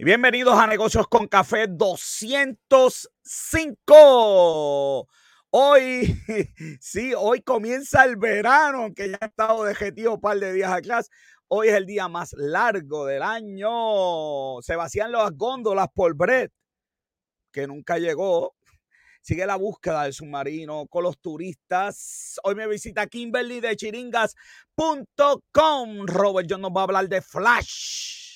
Y bienvenidos a Negocios con Café 205. Hoy, sí, hoy comienza el verano, que ya ha estado de objetivo un par de días atrás. Hoy es el día más largo del año. Se vacían las góndolas por Brett, que nunca llegó. Sigue la búsqueda del submarino con los turistas. Hoy me visita Kimberly de chiringas.com. Robert John nos va a hablar de Flash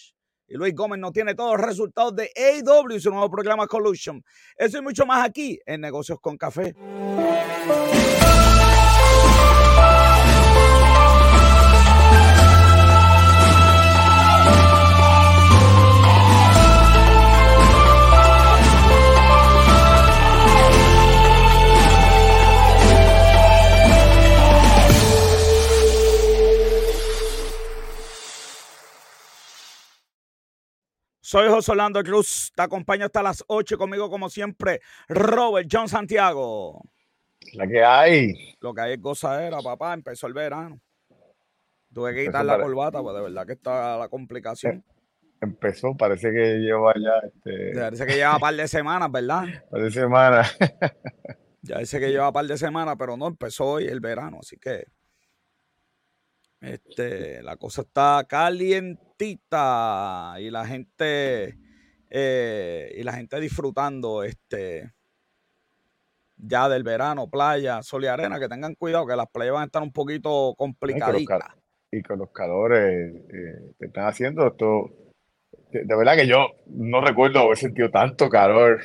y Luis Gómez nos tiene todos los resultados de AW, su nuevo programa Collusion. Eso y mucho más aquí en Negocios con Café. Soy José Orlando Cruz, te acompaño hasta las 8 conmigo como siempre, Robert John Santiago. La que hay. Lo que hay es gozadera, papá, empezó el verano. Tuve que quitar la corbata, pues de verdad que está la complicación. Empezó, parece que lleva ya. Este... Parece que lleva un par de semanas, ¿verdad? par de semanas. ya dice que lleva un par de semanas, pero no empezó hoy el verano, así que. Este, la cosa está y la gente eh, y la gente disfrutando este ya del verano, playa, sol y arena, que tengan cuidado que las playas van a estar un poquito complicaditas. Y con los calores eh, que están haciendo esto, de, verdad que yo no recuerdo haber sentido tanto calor.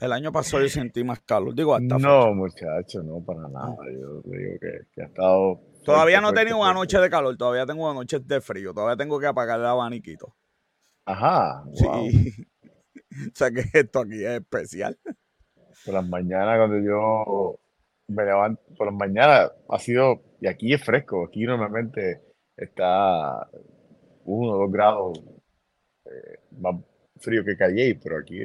El año pasado yo sentí más calor, digo hasta No, muchacho, no, para nada. Yo digo que ha estado Todavía no he tenido una noche de calor, todavía tengo una noche de frío, todavía tengo que apagar el abaniquito. Ajá. Sí. o sea que esto aquí es especial. Por las mañanas, cuando yo me levanto, por las mañanas ha sido, y aquí es fresco, aquí normalmente está uno o dos grados eh, más frío que Calle, pero aquí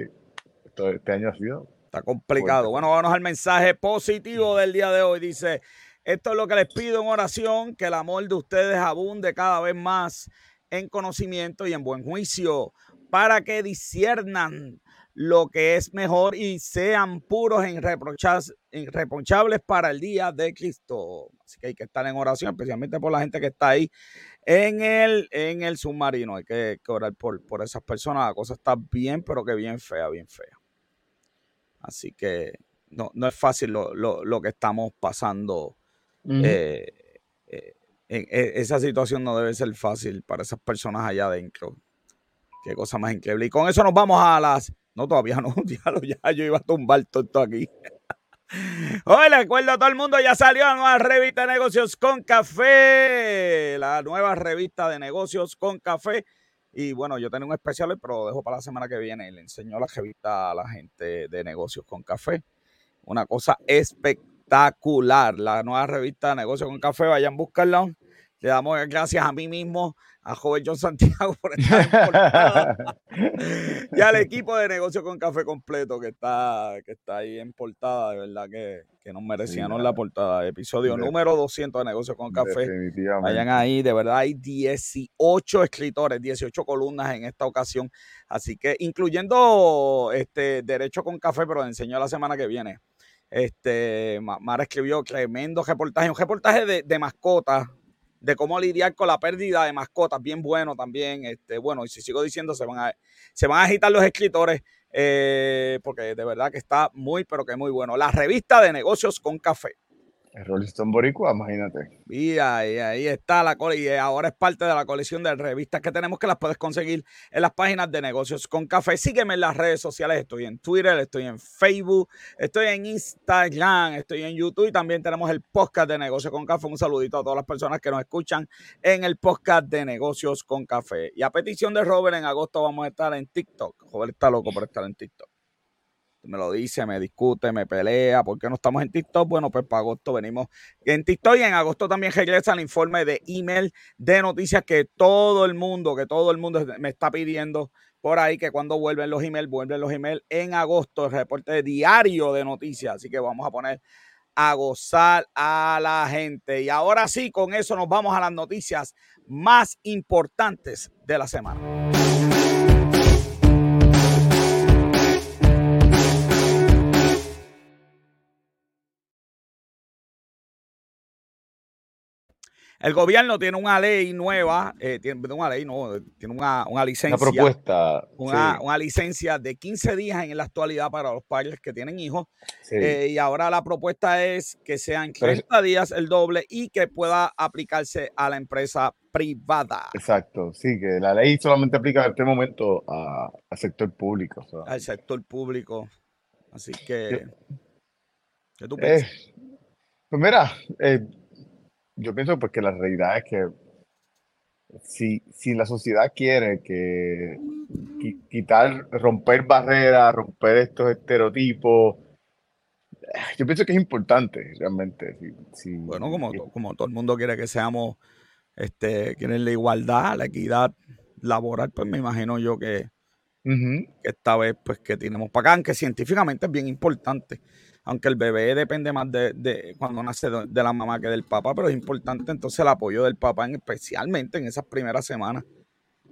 este año ha sido. Está complicado. Bueno, vamos al mensaje positivo del día de hoy. Dice, esto es lo que les pido en oración, que el amor de ustedes abunde cada vez más en conocimiento y en buen juicio, para que disiernan lo que es mejor y sean puros e irreprochables para el día de Cristo. Así que hay que estar en oración, especialmente por la gente que está ahí en el, en el submarino. Hay que, orar por, por esas personas. La cosa está bien, pero que bien fea, bien fea. Así que no, no es fácil lo, lo que estamos pasando eh, eh, e, esa situación no debe ser fácil para esas personas allá adentro. Qué cosa más increíble. Y con eso nos vamos a las. No, todavía no, ya, ya yo iba a tumbar todo esto aquí. Hoy recuerdo a todo el mundo, ya salió la nueva revista de negocios con café. La nueva revista de negocios con café. Y bueno, yo tengo un especial, pero lo dejo para la semana que viene. Le enseño la revista a la gente de negocios con café. Una cosa espectacular espectacular. La nueva revista Negocio con Café, vayan a buscarla. Le damos gracias a mí mismo, a Joven John Santiago por estar en y al equipo de Negocio con Café completo que está, que está ahí en portada, de verdad que, que nos merecían la portada. Episodio número 200 de Negocio con Café. Vayan ahí, de verdad hay 18 escritores, 18 columnas en esta ocasión. Así que incluyendo este Derecho con Café, pero enseño la semana que viene. Este, Mara escribió tremendo reportaje, un reportaje de, mascotas, de cómo lidiar con la pérdida de mascotas, bien bueno también. Este, bueno, y si sigo diciendo, se van a, se van a agitar los escritores, eh, porque de verdad que está muy, pero que muy bueno. La revista de negocios con café. El Rolling Stone Boricua, imagínate. Y ahí, está la y ahora es parte de la colección de revistas que tenemos que las puedes conseguir en las páginas de negocios con café. Sígueme en las redes sociales, estoy en Twitter, estoy en Facebook, estoy en Instagram, estoy en YouTube y también tenemos el podcast de negocios con café. Un saludito a todas las personas que nos escuchan en el podcast de negocios con café. Y a petición de Robert, en agosto vamos a estar en TikTok. Robert está loco por estar en TikTok me lo dice, me discute, me pelea, ¿por qué no estamos en TikTok? Bueno, pues para agosto venimos en TikTok y en agosto también regresa el informe de email de noticias que todo el mundo, que todo el mundo me está pidiendo por ahí que cuando vuelven los emails, vuelven los emails en agosto, el reporte diario de noticias, así que vamos a poner a gozar a la gente. Y ahora sí, con eso nos vamos a las noticias más importantes de la semana. El gobierno tiene una ley nueva, eh, tiene una ley, no, tiene una, licencia. Una propuesta. Una, licencia de 15 días en la actualidad para los padres que tienen hijos. Eh, y ahora la propuesta es que sean 30 días el doble y que pueda aplicarse a la empresa privada. Exacto, sí, que la ley solamente aplica en este momento al sector público. Al sector público. Así que. ¿Qué tú piensas? pues mira, eh, yo pienso pues que la realidad es que si, si la sociedad quiere que quitar, romper barreras, romper estos estereotipos, yo pienso que es importante realmente. bueno, como, como todo el mundo quiere que seamos, este, quieren la igualdad, la equidad laboral, pues me imagino yo que, que esta vez pues que tenemos para acá, aunque científicamente es bien importante aunque el bebé depende más de, cuando nace de, la mamá que del papá, pero es importante entonces el apoyo del papá, especialmente en esas primeras semanas.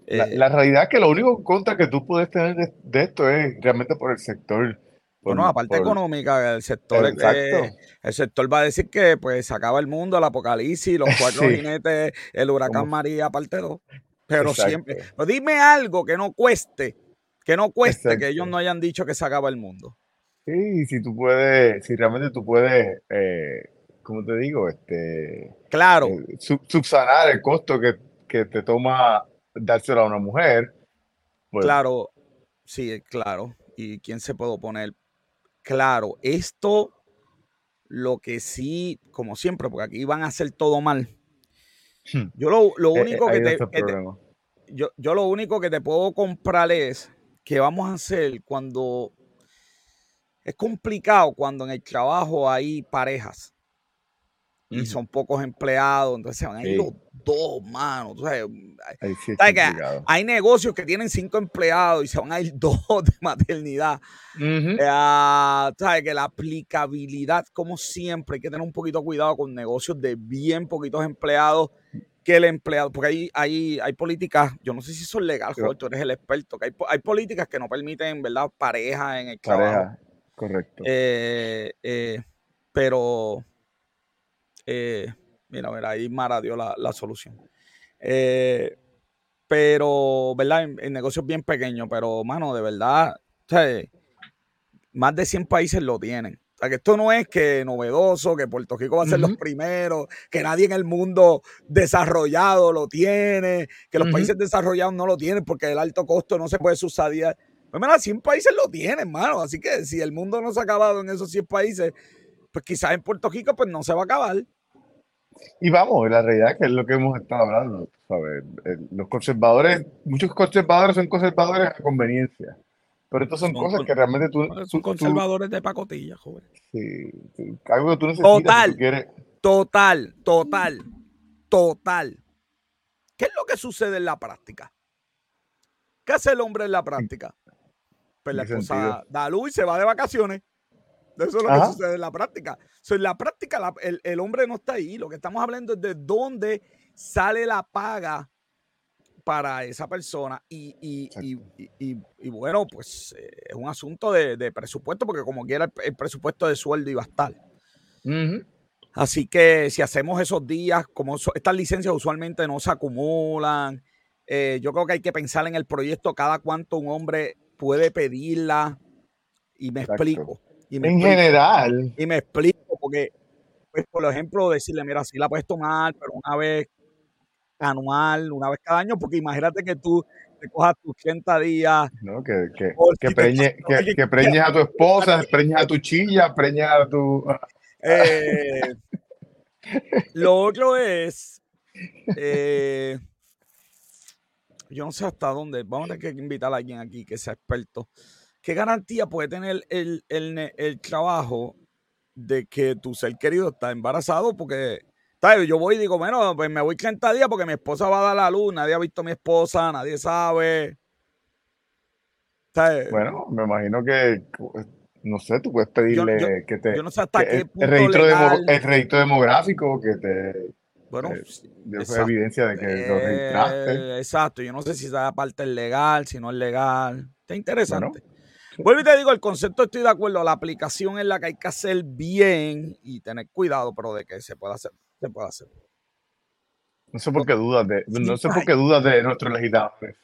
Eh, la, realidad es que lo único contra que tú puedes tener de, esto es realmente por el sector. bueno, aparte económica, el sector, el sector va a decir que pues se acaba el mundo, el apocalipsis, los cuatro jinetes, el huracán María, parte dos. Pero siempre. Pero dime algo que no cueste, que no cueste que ellos no hayan dicho que se acaba el mundo. Sí, si tú puedes, si realmente tú puedes, eh, ¿cómo te digo? Este, claro. Eh, subsanar el costo que, te toma dárselo a una mujer. Pues claro, sí, claro. ¿Y quién se puede oponer? Claro, esto lo que sí, como siempre, porque aquí van a hacer todo mal. Hmm. Yo lo, lo eh, único que, te, yo, yo lo único que te puedo comprar es que vamos a hacer cuando es complicado cuando en el trabajo hay parejas y son pocos empleados, entonces se van a ir los dos, mano. hay negocios que tienen cinco empleados y se van a ir dos de maternidad. ¿sabes? Que la aplicabilidad, como siempre, hay que tener un poquito cuidado con negocios de bien poquitos empleados que el empleado, porque hay, hay, hay políticas, yo no sé si son legales, tú eres el experto, que hay, hay políticas que no permiten, ¿verdad?, pareja en el trabajo. Correcto. Eh, eh, pero, eh, mira, mira, ahí Mara dio la, solución. pero, ¿verdad? En, negocios bien pequeños, pero, mano, de verdad, más de 100 países lo tienen. O sea, que esto no es que novedoso, que Puerto Rico va a ser los primeros, que nadie en el mundo desarrollado lo tiene, que los países desarrollados no lo tienen porque el alto costo no se puede subsidiar. Pues mira, 100 países lo tienen, hermano. Así que si el mundo no se ha acabado en esos 100 países, pues quizás en Puerto Rico pues no se va a acabar. Y vamos, la realidad que es lo que hemos estado hablando, ¿sabes? Los conservadores, muchos conservadores son conservadores a conveniencia. Pero estas son, cosas que realmente tú... Son conservadores de pacotilla, joven. Sí, algo que tú necesitas. Total, total, total, total. ¿Qué es lo que sucede en la práctica? ¿Qué hace el hombre en la práctica? Pues la esposa da luz y se va de vacaciones. Eso es lo que sucede en la práctica. en la práctica el, hombre no está ahí. Lo que estamos hablando es de dónde sale la paga para esa persona. Y, bueno, pues eh, es un asunto de, presupuesto, porque como quiera el, presupuesto de sueldo iba a estar. Así que si hacemos esos días, como estas licencias usualmente no se acumulan, eh, yo creo que hay que pensar en el proyecto cada cuánto un hombre puede pedirla. Y me explico. en general. Y me explico, porque, pues, por ejemplo, decirle, mira, si la puedes tomar, pero una vez anual, una vez cada año, porque imagínate que tú te cojas tus 80 días. No, que, que, que, preñes a tu esposa, preñes a tu chilla, preñes a tu. Eh, lo otro es. Eh, yo no sé hasta dónde, vamos a tener que invitar a alguien aquí que sea experto. ¿Qué garantía puede tener el, trabajo de que tu ser querido está embarazado? Porque yo voy y digo, bueno, pues me voy 30 días porque mi esposa va a dar la luz, nadie ha visto a mi esposa, nadie sabe. Bueno, me imagino que, no sé, tú puedes pedirle que te... Yo no sé hasta qué punto el registro demográfico que te bueno, eh, evidencia de que lo registraste. Eh, exacto, yo no sé si esa parte es legal, si no es legal. Está interesante. Vuelvo y te digo, el concepto estoy de acuerdo, la aplicación es la que hay que hacer bien y tener cuidado, pero de que se pueda hacer, se puede hacer. No sé por qué dudas de, no sé por qué dudas de nuestros legisladores.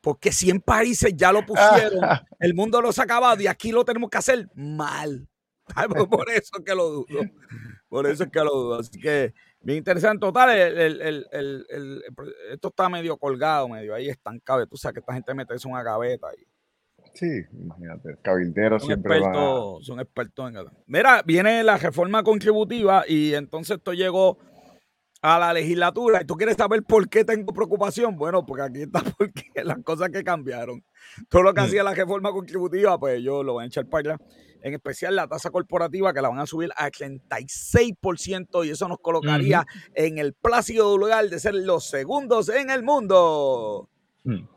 Porque 100 países ya lo pusieron, el mundo lo ha acabado y aquí lo tenemos que hacer mal. Por eso es que lo dudo. Por eso es que lo dudo. Así que, bien interesante. Total, esto está medio colgado, medio ahí estancado. Tú sabes que esta gente mete eso en una gaveta. Y, Sí, imagínate, cabilderos son siempre expertos, son expertos en Mira, viene la reforma contributiva y entonces esto llegó a la legislatura. ¿Y tú quieres saber por qué tengo preocupación? Bueno, porque aquí está porque las cosas que cambiaron. Todo lo que mm. hacía la reforma contributiva, pues yo lo voy a echar para allá. En especial la tasa corporativa que la van a subir a 36% y eso nos colocaría en el plácido lugar de ser los segundos en el mundo. Mm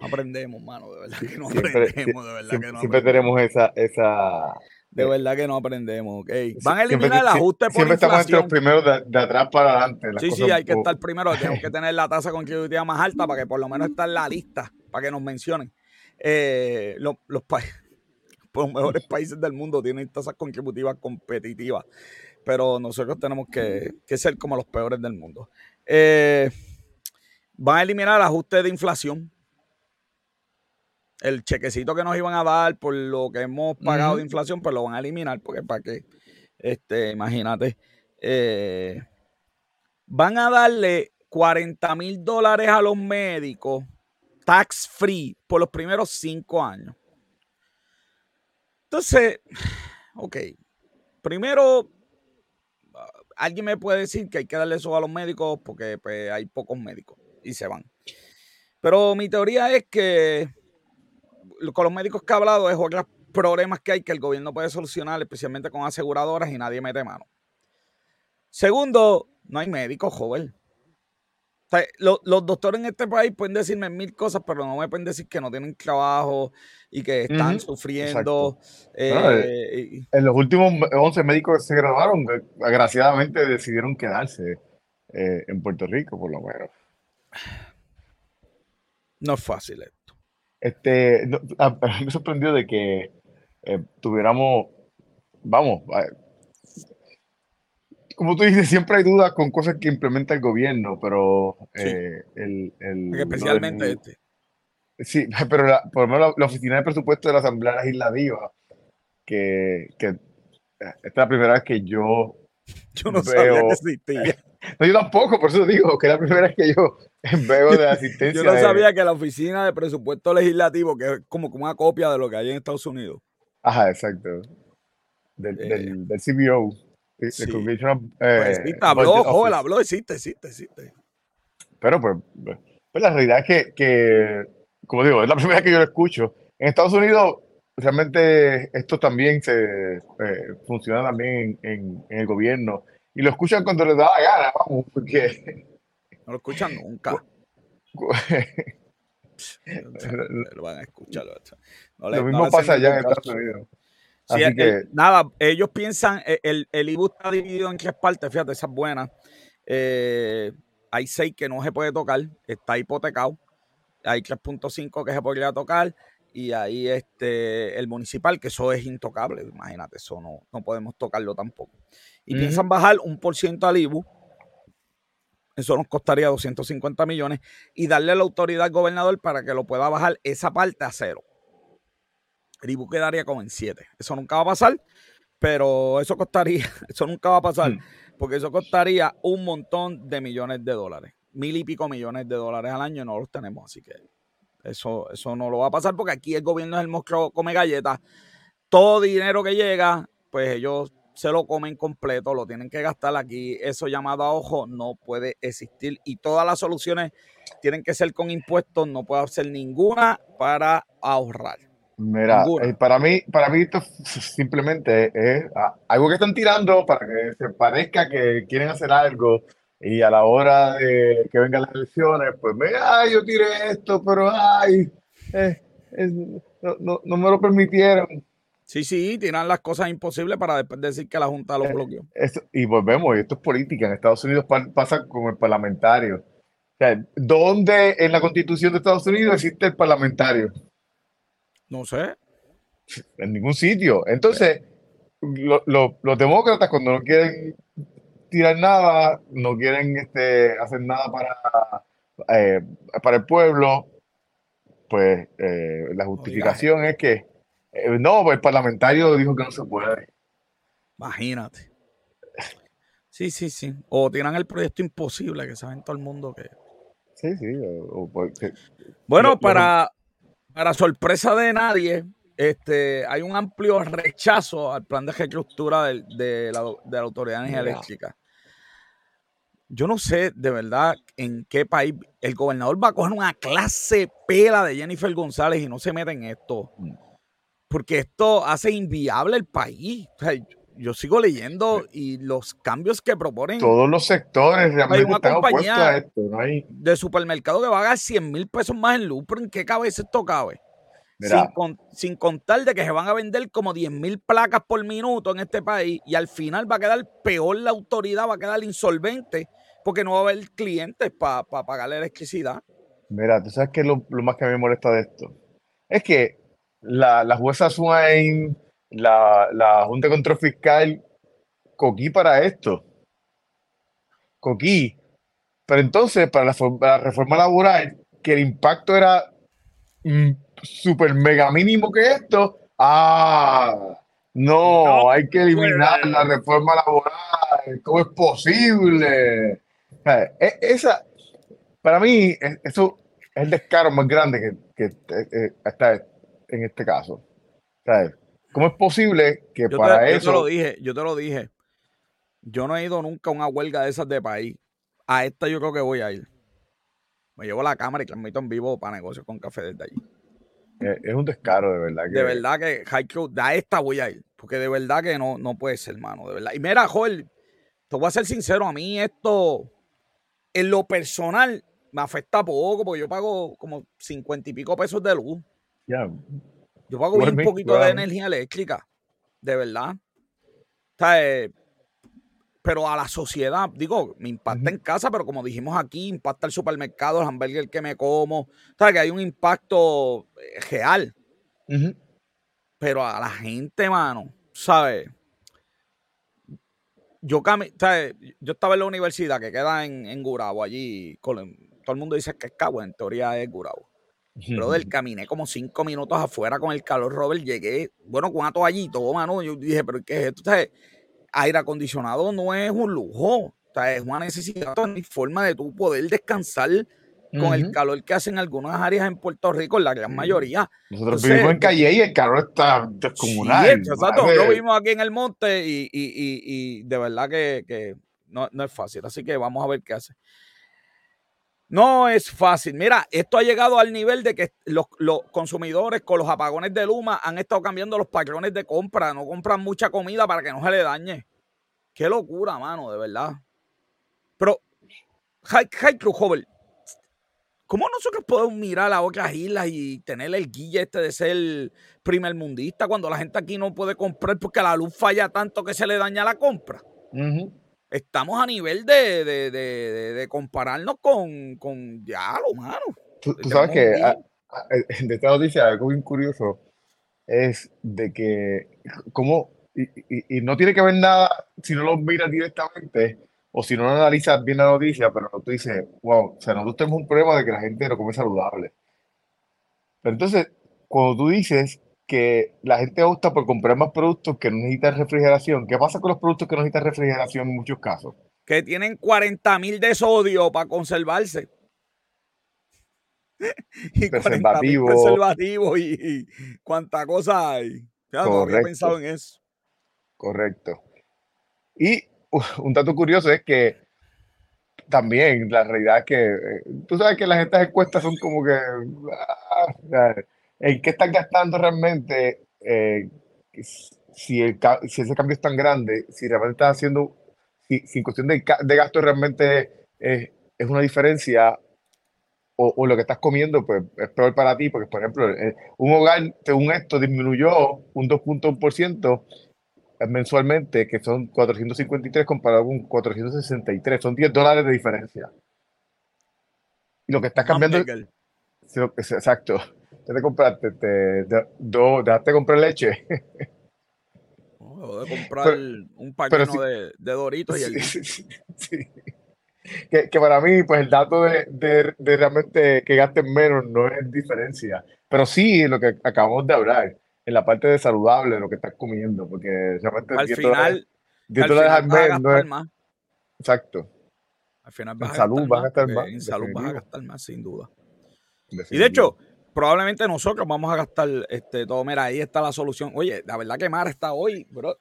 aprendemos, mano, de verdad que no aprendemos, de verdad que no Siempre tenemos esa, esa... De verdad que no aprendemos, ok. Van a eliminar el ajuste por Siempre estamos entre los primeros de, atrás para adelante. Sí, sí, hay que estar primero. Tenemos que tener la tasa contributiva más alta para que por lo menos esté en la lista, para que nos mencionen. Eh, los, los, los mejores países del mundo tienen tasas contributivas competitivas, pero nosotros tenemos que, que ser como los peores del mundo. Eh, van a eliminar el ajuste de inflación el chequecito que nos iban a dar por lo que hemos pagado de inflación, pues lo van a eliminar, porque para qué, este, imagínate, eh, van a darle 40 mil dólares a los médicos tax free por los primeros cinco años. Entonces, ok, primero, alguien me puede decir que hay que darle eso a los médicos porque pues, hay pocos médicos y se van. Pero mi teoría es que con los médicos que he hablado es otros problemas que hay que el gobierno puede solucionar, especialmente con aseguradoras y nadie mete mano. Segundo, no hay médicos, joven. Los, doctores en este país pueden decirme mil cosas, pero no me pueden decir que no tienen trabajo y que están sufriendo. Eh, en los últimos 11 médicos que se graduaron, agraciadamente decidieron quedarse eh, en Puerto Rico, por lo menos. No es fácil. Este, me sorprendió de que eh, tuviéramos, vamos, como tú dices, siempre hay dudas con cosas que implementa el gobierno, pero eh, el, Especialmente este. Sí, pero la, por lo menos la, Oficina de Presupuesto de la Asamblea Legislativa, que, que eh, esta es la primera vez que yo yo no sabía que existía. No, yo tampoco, por eso digo que es la primera vez que yo veo de asistencia. yo no sabía que la oficina de presupuesto legislativo, que es como una copia de lo que hay en Estados Unidos. Ajá, exacto. Del, del, eh, CBO. Sí. pues, sí, habló, joven, habló, existe, existe, existe. Pero pues, pues la realidad es que, que, como digo, es la primera vez que yo lo escucho. En Estados Unidos realmente esto también se eh, funciona también en, el gobierno y lo escuchan cuando les da la gana, vamos, porque no lo escuchan nunca. lo van a escuchar. lo mismo pasa allá en Estados Unidos. Así que... nada, ellos piensan, e, el, el IBU está dividido en tres partes, fíjate, esa es buena. Eh, hay seis que no se puede tocar, está hipotecado. Hay 3.5 que se podría tocar y ahí este, el municipal, que eso es intocable, imagínate, eso no, no podemos tocarlo tampoco. Y piensan bajar un por ciento al IBU, eso nos costaría 250 millones, y darle la autoridad al gobernador para que lo pueda bajar esa parte a cero. El IBU quedaría como en 7. Eso nunca va a pasar, pero eso costaría, eso nunca va a pasar, mm. porque eso costaría un montón de millones de dólares, mil y pico millones de dólares al año, y no los tenemos, así que eso, eso no lo va a pasar porque aquí el gobierno es el monstruo come galletas. Todo dinero que llega, pues ellos se lo comen completo, lo tienen que gastar aquí. Eso llamado a ojo no puede existir y todas las soluciones tienen que ser con impuestos, no puede hacer ninguna para ahorrar. Mira, eh, para mí, para mí esto simplemente es algo que están tirando para que se parezca que quieren hacer algo y a la hora de que vengan las elecciones, pues me, ay, yo tiré esto, pero ay, eh, no, no, me lo permitieron. Sí, sí, tiran las cosas imposibles para después decir que la Junta lo eh, bloqueó. y volvemos, y esto es política. En Estados Unidos pasa con el parlamentario. O sea, ¿dónde en la constitución de Estados Unidos existe el parlamentario? No sé. En ningún sitio. Entonces, los demócratas cuando no quieren tirar nada, no quieren este, hacer nada para, eh, para el pueblo, pues eh, la justificación es que eh, no, pues el parlamentario dijo que no se puede. Imagínate. Sí, sí, sí. O tiran el proyecto imposible que saben todo el mundo que. Sí, sí. bueno, para, para sorpresa de nadie, este, hay un amplio rechazo al plan de reestructura de, de, la, de la Autoridad Energía Eléctrica. Yo no sé de verdad en qué país el gobernador va a coger una clase pela de Jennifer González y no se mete en esto. Mm. Porque esto hace inviable el país. Yo sigo leyendo y los cambios que proponen. Todos los sectores realmente hay una compañía a esto. de supermercado que va a pagar 100 mil pesos más en luz. ¿Pero en qué cabeza esto cabe? Sin, sin, contar de que se van a vender como 10 mil placas por minuto en este país y al final va a quedar peor la autoridad, va a quedar insolvente porque no va a haber clientes para pagar la electricidad. Mira, tú sabes que lo, lo, más que a mí me molesta de esto es que la, la jueza Swain, la, la Junta de Control Fiscal, coquí para esto. Coquí. Pero entonces, para la, reforma laboral, que el impacto era mm, súper mega mínimo que esto, ah, no, hay que eliminar la reforma laboral. ¿Cómo es posible? E, esa, para mí, e, eso es el descaro más grande que, eh, está en este caso. ¿Cómo es posible que para eso... Yo te lo dije, yo te lo dije. Yo no he ido nunca a una huelga de esas de país. A esta yo creo que voy a ir. Me llevo la cámara y transmito en vivo para negocios con café desde allí. Es un descaro, de verdad. Que... De verdad que a esta voy a ir. Porque de verdad que no, no puede ser, hermano. De verdad. Y mira, Joel, te voy a ser sincero. A mí esto en lo personal me afecta poco porque yo pago como cincuenta y pico pesos de luz. Yo pago un poquito de energía eléctrica, de verdad. Eh, pero a la sociedad, digo, me impacta en casa, pero como dijimos aquí, impacta el supermercado, el hamburger que me como. ¿Sabes? Que hay un impacto eh, real. Pero a la gente, mano, ¿sabes? yo, yo estaba en la universidad que queda en, en Gurabo, allí. todo el mundo dice que es Cabo, en teoría es Gurabo. Pero del caminé como cinco minutos afuera con el calor, Robert. Llegué, bueno, con una toallita, mano. Yo dije, pero ¿qué es esto? ¿Sabes? Aire acondicionado no es un lujo. O es una necesidad, es forma de tu poder descansar con el calor que hacen algunas áreas en Puerto Rico, en la gran mayoría. Nosotros vivimos en Calle y el calor está descomunal. Sí, exacto, lo vimos aquí en el monte y, de verdad que, no, es fácil. Así que vamos a ver qué hace. No es fácil. Mira, esto ha llegado al nivel de que los, consumidores con los apagones de Luma han estado cambiando los patrones de compra. No compran mucha comida para que no se le dañe. Qué locura, mano, de verdad. Pero, High joven, ¿Cómo nosotros podemos mirar a otras islas y tener el guille este de ser primer mundista cuando la gente aquí no puede comprar porque la luz falla tanto que se le daña la compra? Estamos a nivel de, compararnos con, con ya, lo mano. Tú, sabes que de esta noticia algo bien curioso es de que, como, y, y no tiene que ver nada si no lo miras directamente, o si no analizas bien la noticia, pero tú dices, wow, o sea, nosotros tenemos un problema de que la gente no come saludable. Pero entonces, cuando tú dices que la gente opta por comprar más productos que no necesitan refrigeración, ¿qué pasa con los productos que no necesitan refrigeración en muchos casos? Que tienen 40 mil de sodio para conservarse. y preservativo. preservativo y, y cuánta cosa hay. Ya no había pensado en eso. Correcto. Y un dato curioso es que también la realidad es que eh, tú sabes que las estas encuestas son como que ah, en qué están gastando realmente eh, si, el, si ese cambio es tan grande, si realmente estás haciendo, si, en cuestión de, de gasto realmente es, es una diferencia o, o, lo que estás comiendo pues es peor para ti, porque por ejemplo, eh, un hogar según esto disminuyó un 2.1% mensualmente, que son 453 comparado con 463, son 10 dólares de diferencia. Y lo que está cambiando... exacto. Te compraste, te, dejaste comprar leche. O de comprar un paquete de, de, Doritos y el... Sí, sí, que, que, para mí, pues el dato de, de, de, realmente que gasten menos no es diferencia. Pero sí lo que acabamos de hablar, en la parte de saludable, lo que estás comiendo, porque realmente... Al final, al final no es... más. Exacto. Al final vas en a salud vas a gastar más. En salud vas a gastar más, sin duda. Y de hecho, probablemente nosotros vamos a gastar este, todo. Mira, ahí está la solución. Oye, la verdad que Mara está hoy, bro.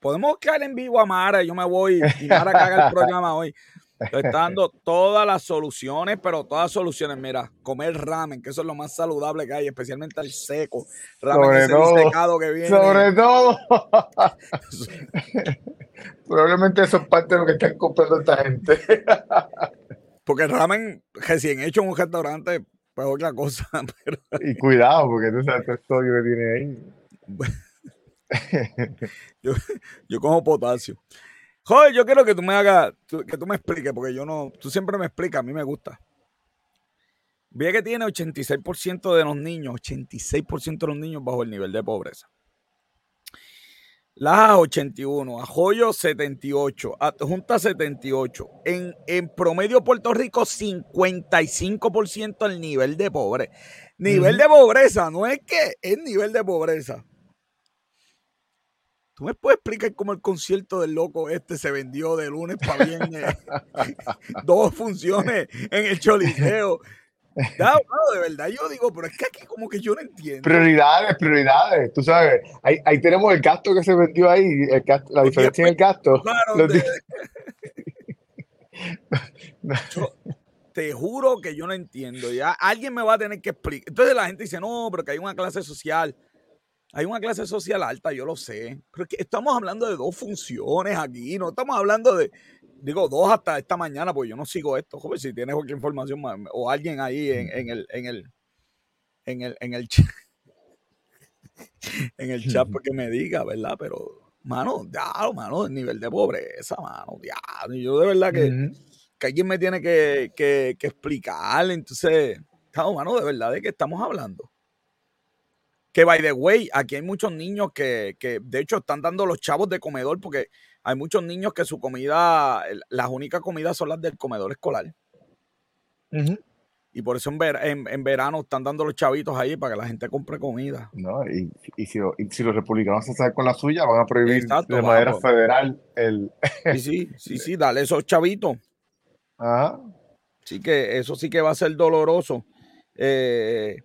Podemos caer en vivo a Mara, yo me voy y Mara que haga el programa hoy. Está dando todas las soluciones, pero todas soluciones. Mira, comer ramen, que eso es lo más saludable que hay, especialmente el seco. Ramen sobre todo, secado que viene. Sobre todo. Probablemente eso es parte de lo que están comprando esta gente. Porque el ramen recién hecho en un restaurante pues otra cosa. Pero... Y cuidado, porque tú sabes el sodio que tiene ahí. yo, yo como potasio. Joder, yo quiero que tú me hagas, que tú me expliques, porque yo no, tú siempre me explicas, a mí me gusta. Ve que tiene 86% de los niños, 86% de los niños bajo el nivel de pobreza. Laja 81, Ajoyo 78, Junta 78. En, en promedio Puerto Rico 55% el nivel de pobreza. Nivel de pobreza, no es que es nivel de pobreza. ¿Tú me puedes explicar cómo el concierto del loco este se vendió de lunes para viernes? Dos funciones en el Choliseo. De verdad, yo digo, pero es que aquí como que yo no entiendo. Prioridades, prioridades, tú sabes, ahí, ahí tenemos el gasto que se vendió ahí, el la diferencia en el gasto. Claro, te juro que yo no entiendo, ya alguien me va a tener que explicar. Entonces la gente dice, no, pero que hay una clase social. Hay una clase social alta, yo lo sé. Pero que estamos hablando de dos funciones aquí, no estamos hablando de, digo, dos hasta esta mañana, porque yo no sigo esto. Joder, si tienes cualquier información o alguien ahí en, en, el, en el, en el, en el chat, en el chat, porque me diga, ¿verdad? Pero, mano, ya, mano, el nivel de pobreza, mano, ya. Yo de verdad que, que alguien me tiene que, que, que explicar. Entonces, claro, mano, de verdad, ¿de qué estamos hablando? Que, by the way, aquí hay muchos niños que, que, de hecho, están dando los chavos de comedor porque hay muchos niños que su comida, las únicas comidas son las del comedor escolar. Y por eso en, en, verano están dando los chavitos ahí para que la gente compre comida. No, y, y, si, si, los republicanos se salen con la suya, van a prohibir de manera federal el. sí, sí, sí, sí, dale esos chavitos. Ajá. Sí que eso sí que va a ser doloroso. Eh,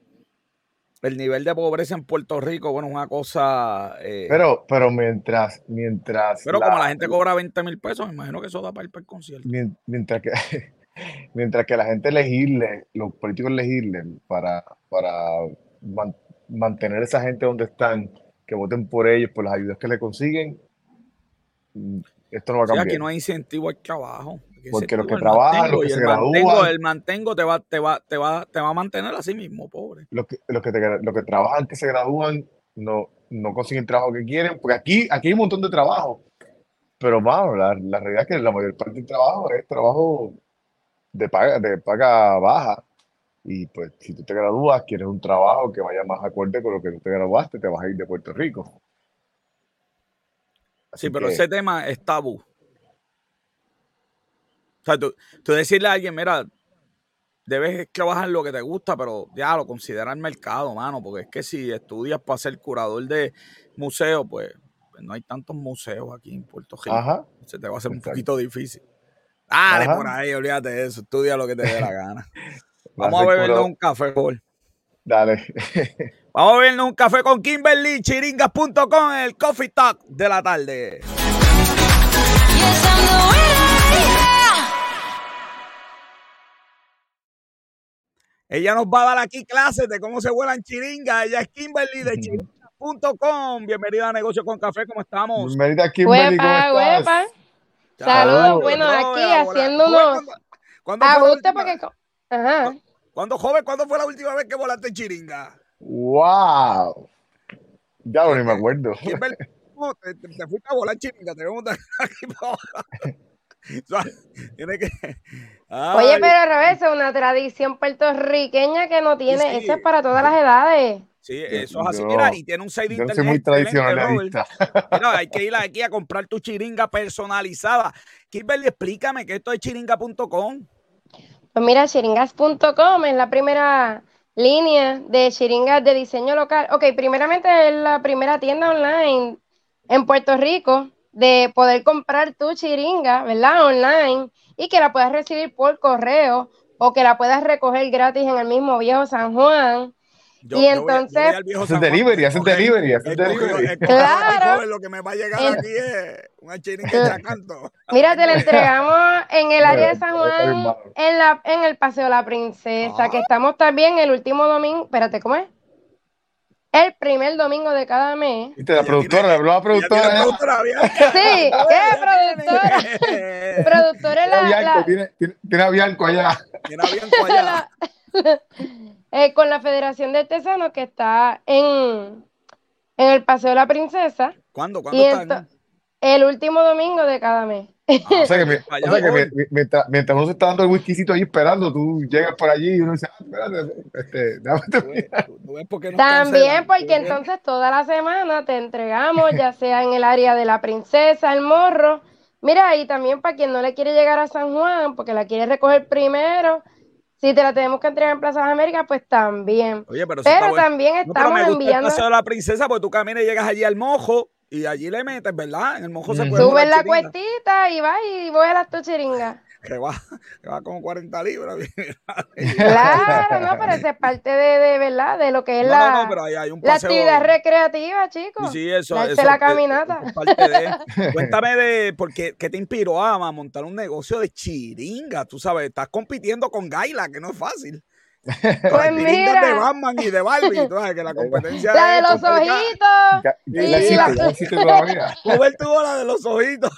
el nivel de pobreza en Puerto Rico, bueno, es una cosa. Eh, pero, pero mientras, mientras. Pero como la gente cobra 20 mil pesos, me imagino que eso da para ir para el concierto. Mientras que, mientras que la gente legisle, los políticos legislen para, para mantener a esa gente donde están, que voten por ellos, por las ayudas que le consiguen, mm, esto no va a cambiar. aquí no hay incentivo al trabajo. Porque los que trabajan, los que se gradúan. el mantengo te va, te, va, te, va, te va a mantener así mismo, pobre. Los que, los que, que trabajan, que se gradúan, no, no consiguen el trabajo que quieren. Porque aquí, aquí hay un montón de trabajo. Pero, vamos, la, la realidad es que la mayor parte del trabajo es trabajo de paga, de paga baja. Y pues, si tú te gradúas, quieres un trabajo que vaya más acorde con lo que tú te graduaste, te vas a ir de Puerto Rico. sí, pero ese tema es tabú sea, tú, decirle a alguien, mira, debes trabajar lo que te gusta, pero ya lo considera el mercado, mano, porque es que si estudias para ser curador de museo, pues, pues, no hay tantos museos aquí en Puerto Rico. Se te va a hacer un poquito difícil. Dale por ahí, olvídate de eso, estudia lo que te dé la gana. Vamos a, bebernos un café, por. Dale. Vamos a bebernos un café con Kimberly, chiringas.com, el coffee talk de la tarde. Ella nos va a dar aquí clases de cómo se vuelan chiringas. Ella es Kimberly de chiringas.com. Bienvenida a Negocio con Café, ¿cómo estamos? Bienvenida Kimberly, ¿cómo estás? Saludos, bueno, aquí haciéndonos ¿Cuándo, ¿cuándo porque... Ajá. ¿Cuándo, joven, cuándo fue la última vez que volaste chiringa? ¡Wow! Ya no ni me acuerdo. Kimberly, te, te, fuiste a volar chiringa, te vemos aquí para Tiene que. Oye, pero al revés, es una tradición puertorriqueña que no tiene. Eso es para todas las edades. Sí, eso es así. Mira, y tiene un site de internet. Soy muy tradicionalista. Mira, hay que ir aquí a comprar tu chiringa personalizada. Kimberly, explícame que esto es chiringa.com. Pues mira, chiringas.com es la primera línea de chiringas de diseño local. Ok, primeramente es la primera tienda online en Puerto Rico de poder comprar tu chiringa, ¿verdad? Online y que la puedas recibir por correo o que la puedas recoger gratis en el mismo viejo San Juan y entonces. Hacen delivery, hacen delivery, hacen delivery. Claro. Lo que me va a llegar aquí es una chiringa canto. Mira, te la entregamos en el área de San Juan, en, la, en el Paseo La Princesa, que ah. estamos también el último domingo. Espérate, ¿cómo es? El primer domingo de cada mes. ¿Viste? La productora, habló la productora. Sí, es productora. productora es la. Tiene, tiene, a Bianco allá. Tiene a Bianco allá. Eh, con la Federación de Artesanos que está en, en el Paseo de la Princesa. ¿Cuándo? ¿Cuándo El último domingo de cada mes. Ah, o sea que, mientras, uno se está dando el whiskycito ahí esperando, tú llegas por allí y uno dice, ah, espérate, este, También porque entonces toda la semana te entregamos, ya sea en el área de la princesa, el morro. Mira, y también para quien no le quiere llegar a San Juan, porque la quiere recoger primero, si te la tenemos que entregar en Plaza de América, pues también. Oye, pero, también estamos enviando. El la princesa, porque tú caminas y llegas allí al mojo y allí le metes, ¿verdad? En el mojo se puede. Subes la cuestita y vas y voy a las tuchiringas que va, que va como 40 libras. claro, no, pero eso es parte de, de verdad, de lo que es la, no, pero hay un la actividad recreativa, chicos. Sí, eso, es la caminata. parte de, cuéntame de, porque, ¿qué te inspiró a montar un negocio de chiringa? Tú sabes, estás compitiendo con Gaila, que no es fácil. Pues mira. de Batman y de Barbie, tú sabes que la competencia La de los ojitos. Y la, la, la, la de los ojitos.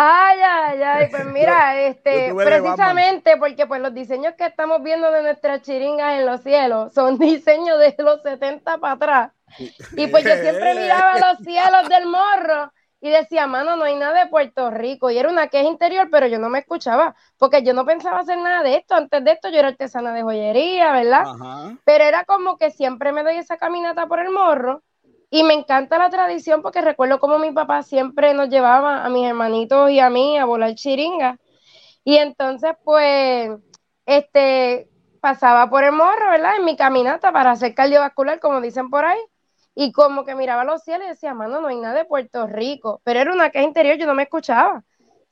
Ay, ay, ay, pues mira, este, precisamente porque pues los diseños que estamos viendo de nuestras chiringas en los cielos son diseños de los 70 para atrás. Y pues yo siempre miraba los cielos del morro y decía, mano, no hay nada de Puerto Rico. Y era una queja interior, pero yo no me escuchaba, porque yo no pensaba hacer nada de esto. Antes de esto yo era artesana de joyería, ¿verdad? Pero era como que siempre me doy esa caminata por el morro y me encanta la tradición porque recuerdo como mi papá siempre nos llevaba a mis hermanitos y a mí a volar chiringa. Y entonces, pues, este, pasaba por el morro, ¿verdad? En mi caminata para hacer cardiovascular, como dicen por ahí. Y como que miraba los cielos y decía, mano, no hay nada de Puerto Rico. Pero era una queja interior, yo no me escuchaba.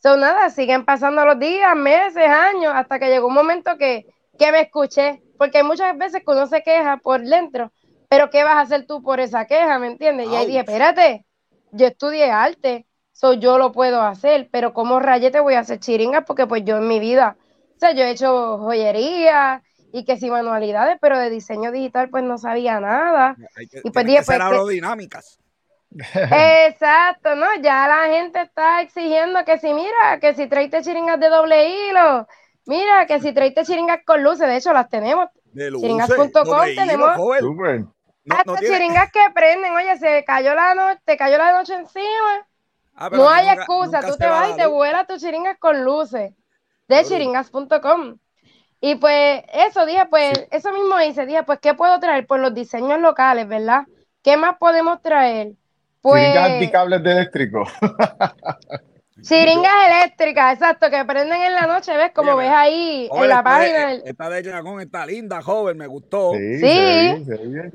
Son nada, siguen pasando los días, meses, años, hasta que llegó un momento que, que me escuché. Porque hay muchas veces que uno se queja por dentro, pero ¿qué vas a hacer tú por esa queja? ¿Me entiendes? Y ahí dije, espérate, yo estudié arte, soy yo lo puedo hacer, pero ¿cómo rayete te voy a hacer chiringas? Porque pues yo en mi vida, o sea, yo he hecho joyería y que sí manualidades, pero de diseño digital pues no sabía nada. y pues dije, pues... aerodinámicas. Exacto, ¿no? Ya la gente está exigiendo que si, mira, que si traiste chiringas de doble hilo, mira, que si traiste chiringas con luces, de hecho las tenemos. Chiringas.com tenemos hasta chiringas que prenden, oye, se cayó la noche, te cayó la noche encima. Ah, no hay excusa, tú te vas y te vuelas tus chiringas con luces de chiringas.com. Y pues eso dije, pues eso mismo hice, dije, pues ¿qué puedo traer? Pues los diseños locales, ¿verdad? ¿Qué más podemos traer? Pues chiringas anticables de eléctrico. Chiringas eléctricas, exacto, que prenden en la noche, ¿ves? Como ves ahí en la página. Esta de dragón está linda, joven, me gustó. Sí. sí. Se ve bien.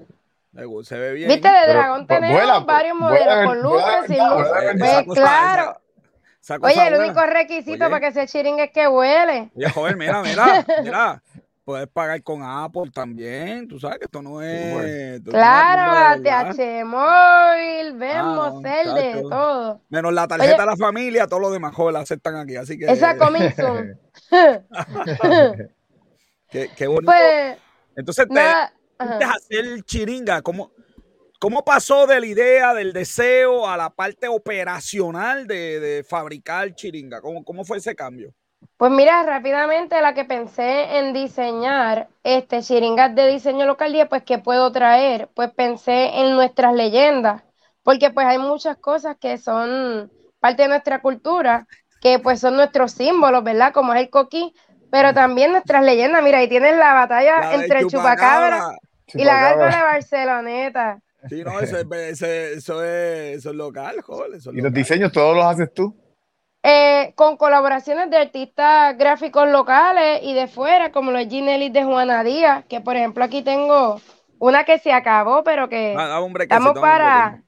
Se ve bien. Viste, de dragón tenemos varios modelos con luces y luces. Pues, Oye, el único requisito para que se chiringue es que huele. Oye, joven, mira, mira, mira. Puedes pagar con Apple también, tú sabes que esto no es... claro, ATH Móvil, vemos el de todo. Menos la tarjeta de la familia, todos los demás jóvenes aceptan aquí, así que... Esa comisión. qué, qué bonito. Pues, Entonces, te, hacer chiringa, ¿cómo, ¿cómo pasó de la idea, del deseo a la parte operacional de, de fabricar chiringa? ¿Cómo, ¿Cómo fue ese cambio? Pues mira, rápidamente la que pensé en diseñar este chiringas de diseño local y pues qué puedo traer, pues pensé en nuestras leyendas, porque pues hay muchas cosas que son parte de nuestra cultura que pues son nuestros símbolos, ¿verdad? Como es el coquí, pero también nuestras leyendas. Mira, ahí tienes la batalla entre Chupacabra, y la gárgola de Barceloneta. Sí, no, eso es, eso es, local, joder. ¿Y los diseños todos los haces tú? Eh, con colaboraciones de artistas gráficos locales y de fuera, como los Ginelli de Juana Díaz, que por ejemplo aquí tengo una que se acabó, pero que ah, estamos para...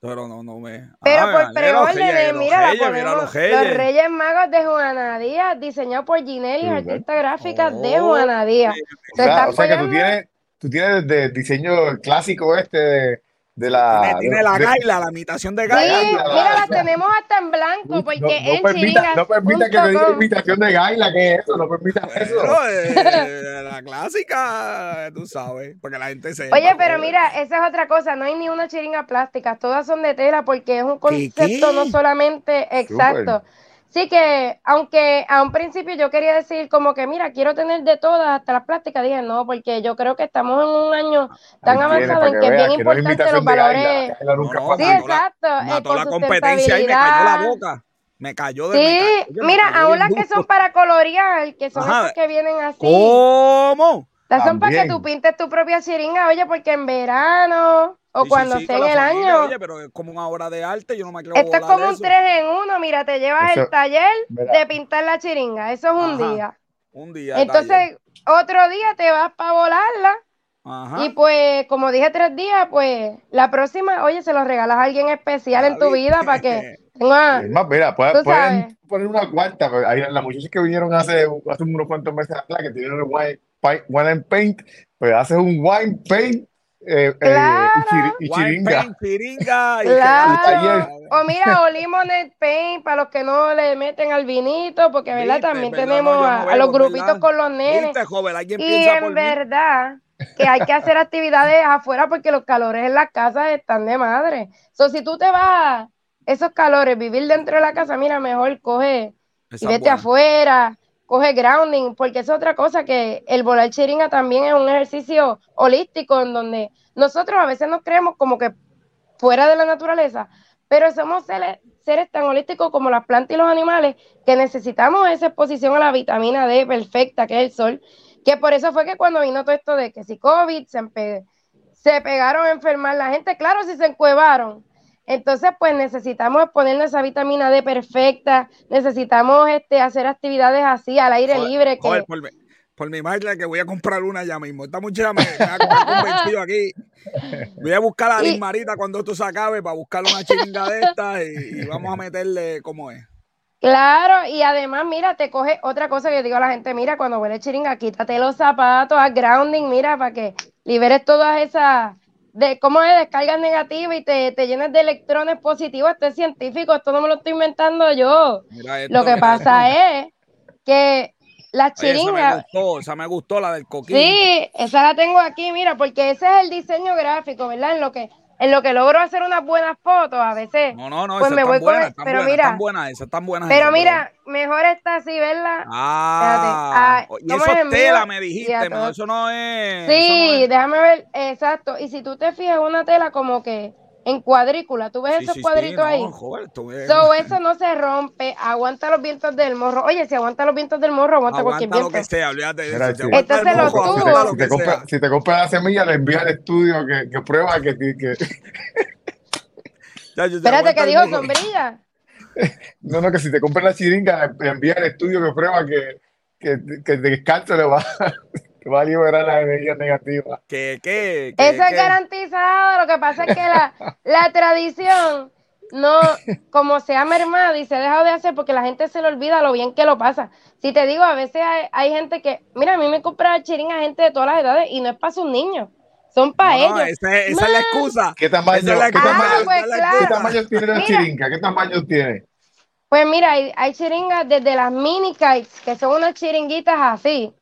Pero no, no me. Pero ah, por preorden, mira, la ponemos, los, Reyes. Magos de Juana Díaz, diseñado por Ginelli, artista gráfica de oh, Juana Díaz. o sea que tú tienes, tú tienes de diseño clásico este de de la, tiene, la gaila, la imitación de gaila. Sí, mira, la tenemos hasta en blanco porque no, no permita, no permita que te diga imitación de gaila, ¿qué es eso? No permita eso. Eh, la clásica, tú sabes, porque la gente se. Oye, pero mira, esa es otra cosa, no hay ni una chiringa plástica, todas son de tela porque es un concepto no solamente exacto. Sí que, aunque a un principio yo quería decir como que, mira, quiero tener de todas, hasta las plásticas, dije no, porque yo creo que estamos en un año tan avanzado en que, es bien importante los valores. sí, exacto. Con la competencia y me cayó la boca. Me cayó de Sí, mira, aún las que son para colorear, que son esas que vienen así. ¿Cómo? Las son para que tú pintes tu propia chiringa, oye, porque en verano o cuando esté en el año. Oye, pero es como una obra de arte, yo no me quiero Esto es como un 3 en 1, mira, te llevas el taller de pintar la chiringa, eso es un día. Un día. Entonces, otro día te vas para volarla. Ajá. Y pues, como dije tres días, pues la próxima, oye, se lo regalas a alguien especial en tu vida para que tenga. más, mira, pueden, poner una cuarta. Las muchachas que vinieron hace, hace unos cuantos meses atrás que tienen el wine, wine and paint, pues haces un wine paint eh, eh y, chiringa. O mira, o lemon paint para los que no le meten al vinito, porque verdad también tenemos a, los grupitos con los nenes. y en verdad que hay que hacer actividades afuera porque los calores en las casas están de madre. So, si tú te vas esos calores, vivir dentro de la casa, mira, mejor coge y vete afuera coge grounding, porque es otra cosa que el volar chiringa también es un ejercicio holístico en donde nosotros a veces nos creemos como que fuera de la naturaleza, pero somos seres, tan holísticos como las plantas y los animales que necesitamos esa exposición a la vitamina D perfecta que es el sol, que por eso fue que cuando vino todo esto de que si COVID se, se pegaron a enfermar la gente, claro, si se encuevaron, entonces, pues necesitamos ponernos esa vitamina D perfecta, necesitamos este, hacer actividades así al aire libre. Que... por, mi madre que voy a comprar una ya mismo. Esta muchacha me, me ha convencido aquí. Voy a buscar a Liz Marita cuando esto se acabe para buscar una chiringa de estas y, vamos a meterle como es. Claro, y además, mira, te coge otra cosa que digo a la gente, mira, cuando huele chiringa, quítate los zapatos, haz grounding, mira, para que liberes todas esas de cómo es descargas negativas y te, te llenas de electrones positivos. Esto es científico, esto no me lo estoy inventando yo. lo que pasa es que la chiringa. esa, me gustó, esa me gustó, la del coquín. Sí, esa la tengo aquí, mira, porque ese es el diseño gráfico, ¿verdad? En lo que en lo que logro hacer unas buenas fotos, a veces. No, no, no, pues me voy con pero mira, están buenas, esas están buenas. Pero mira, mejor está así, ¿verdad? Ah, y eso es tela, me dijiste, eso no es. Sí, déjame ver, exacto. Y si tú te fijas, una tela como que en cuadrícula. ¿Tú ves esos cuadritos ahí? so, eso no se rompe. Aguanta los vientos del morro. Oye, si aguanta los vientos del morro, aguanta, cualquier viento. lo que sea, olvídate de eso. Entonces los tubos. Si te, compras si te compra la semilla, le envía al estudio que, que prueba que... que... Espérate, que dijo sombrilla. No, no, que si te compras la chiringa, envía al estudio que prueba que, que, que descanso le va que va a liberar las energías negativas. ¿Qué, qué, Eso es garantizado. Lo que pasa es que la, la tradición no, como se ha mermado y se ha dejado de hacer porque la gente se le olvida lo bien que lo pasa. Si te digo, a veces hay, gente que, mira, a mí me compra chiringa gente de todas las edades y no es para sus niños. Son para ellos. esa, es la excusa. ¿Qué tamaño, ¿qué, tamaño, pues, ¿qué tamaño tiene la chiringa? ¿Qué tamaño tiene? Pues mira, hay, hay chiringas desde las mini kites, que son unas chiringuitas así,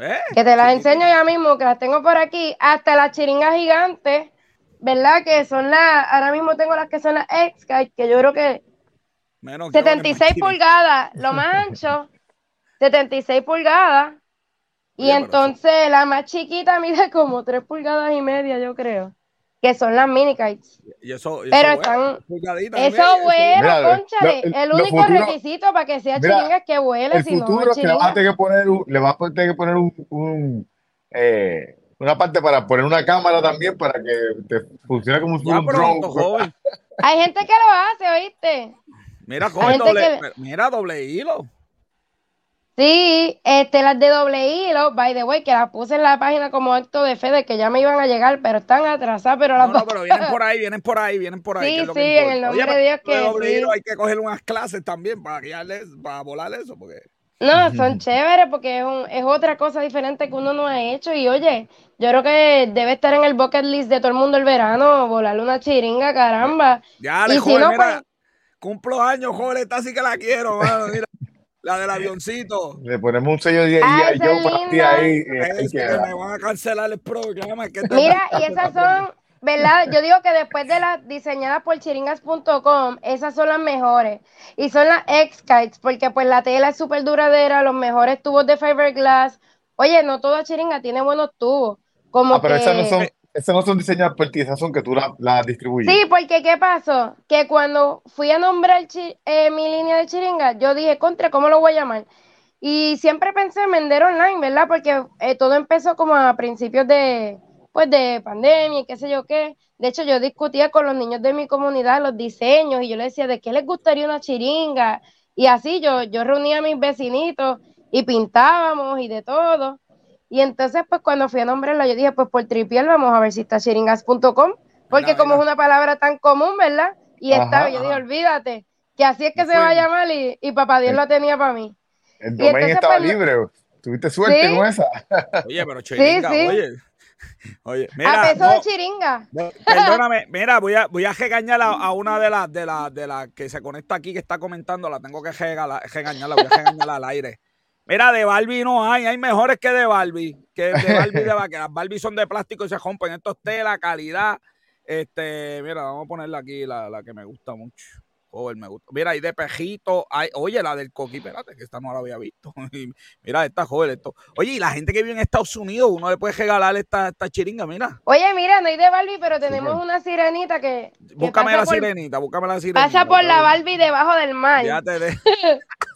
eh, que te las enseño ya mismo, que las tengo por aquí, hasta las chiringas gigantes, ¿verdad? Que son las, ahora mismo tengo las que son las x que yo creo que 76 pulgadas, lo más ancho, 76 pulgadas. Y entonces la más chiquita mide como 3 pulgadas y media, yo creo. Que son las mini kites. Y eso, Pero están. Eso bueno, conchale. el único requisito para que sea chiringa es que vuele. El si futuro no, es que le vas a tener que poner, un, le vas a tener que poner un, un eh, una parte para poner una cámara también para que te funcione como un drone. Hay gente que lo hace, ¿oíste? Mira, coge doble, mira, doble hilo. Sí, este, las de doble hilo, by the way, que las puse en la página como acto de fe de que ya me iban a llegar, pero están atrasadas, pero las No, no, pero vienen por ahí, vienen por ahí, vienen por ahí. Sí, sí, en el nombre de Dios que doble sí. hilo hay que coger unas clases también para guiarles, para volar eso, porque... No, son chéveres porque es, un, es otra cosa diferente que uno no ha hecho y oye, yo creo que debe estar en el bucket list de todo el mundo el verano, volarle una chiringa, caramba. Ya, le y joven, si no, mira, pues, cumplo años, joven, esta sí que la quiero, mano, mira. La del avioncito. Le ponemos un sello de Ah, y yo ti ahí. eh, Es que me van a cancelar el programa. que Mira, y esas son, ¿verdad? Yo digo que después de las diseñadas por chiringas.com, esas son las mejores. Y son las X-Kites, porque pues la tela es súper duradera, los mejores tubos de fiberglass. Oye, no toda chiringa tiene buenos tubos. Como Ah, pero que... esas no son, esas no son diseñadas por ti, esas son que tú las la distribuyes. Sí, porque ¿qué pasó? Que cuando fui a nombrar eh, mi línea de chiringa, yo dije, contra, ¿cómo lo voy a llamar? Y siempre pensé en vender online, ¿verdad? Porque eh, todo empezó como a principios de, pues, de pandemia y qué sé yo qué. De hecho, yo discutía con los niños de mi comunidad los diseños y yo les decía, ¿de qué les gustaría una chiringa? Y así yo, yo reunía a mis vecinitos y pintábamos y de todo. Y entonces, pues cuando fui a nombrarla, yo dije, pues por tripiel vamos a ver si está chiringas.com, porque como es una palabra tan común, ¿verdad? Y Ajá, estaba, yo dije, olvídate, que así es que se va a llamar y, y papá Dios Sí. lo tenía para mí. El domain entonces, estaba pues, libre. Tuviste suerte Sí. con esa. Oye, pero chiringa, sí. oye. Oye, a mira, peso no, de chiringa. no, perdóname, mira, voy a, voy a regañar a, a una de las de las de las que se conecta aquí que está comentando, la tengo que regala- regañarla, voy a regañarla al aire. Mira, de Barbie no hay, hay mejores que de Barbie, que de Barbie de que las Barbie son de plástico y se rompen, esto es tela, calidad. Este, mira, vamos a ponerla aquí, la, la que me gusta mucho. Joder, me gusta. Mira, hay de pejito, hay, oye, la del coqui, espérate, que esta no la había visto. Mira, esta joven, esto. Oye, y la gente que vive en Estados Unidos, uno le puede regalar esta, esta chiringa, mira. Oye, mira, no hay de Barbie, pero tenemos una sirenita que, que Búscame la por, sirenita, búscame la sirenita. pasa por la Barbie debajo del mar. Ya te de...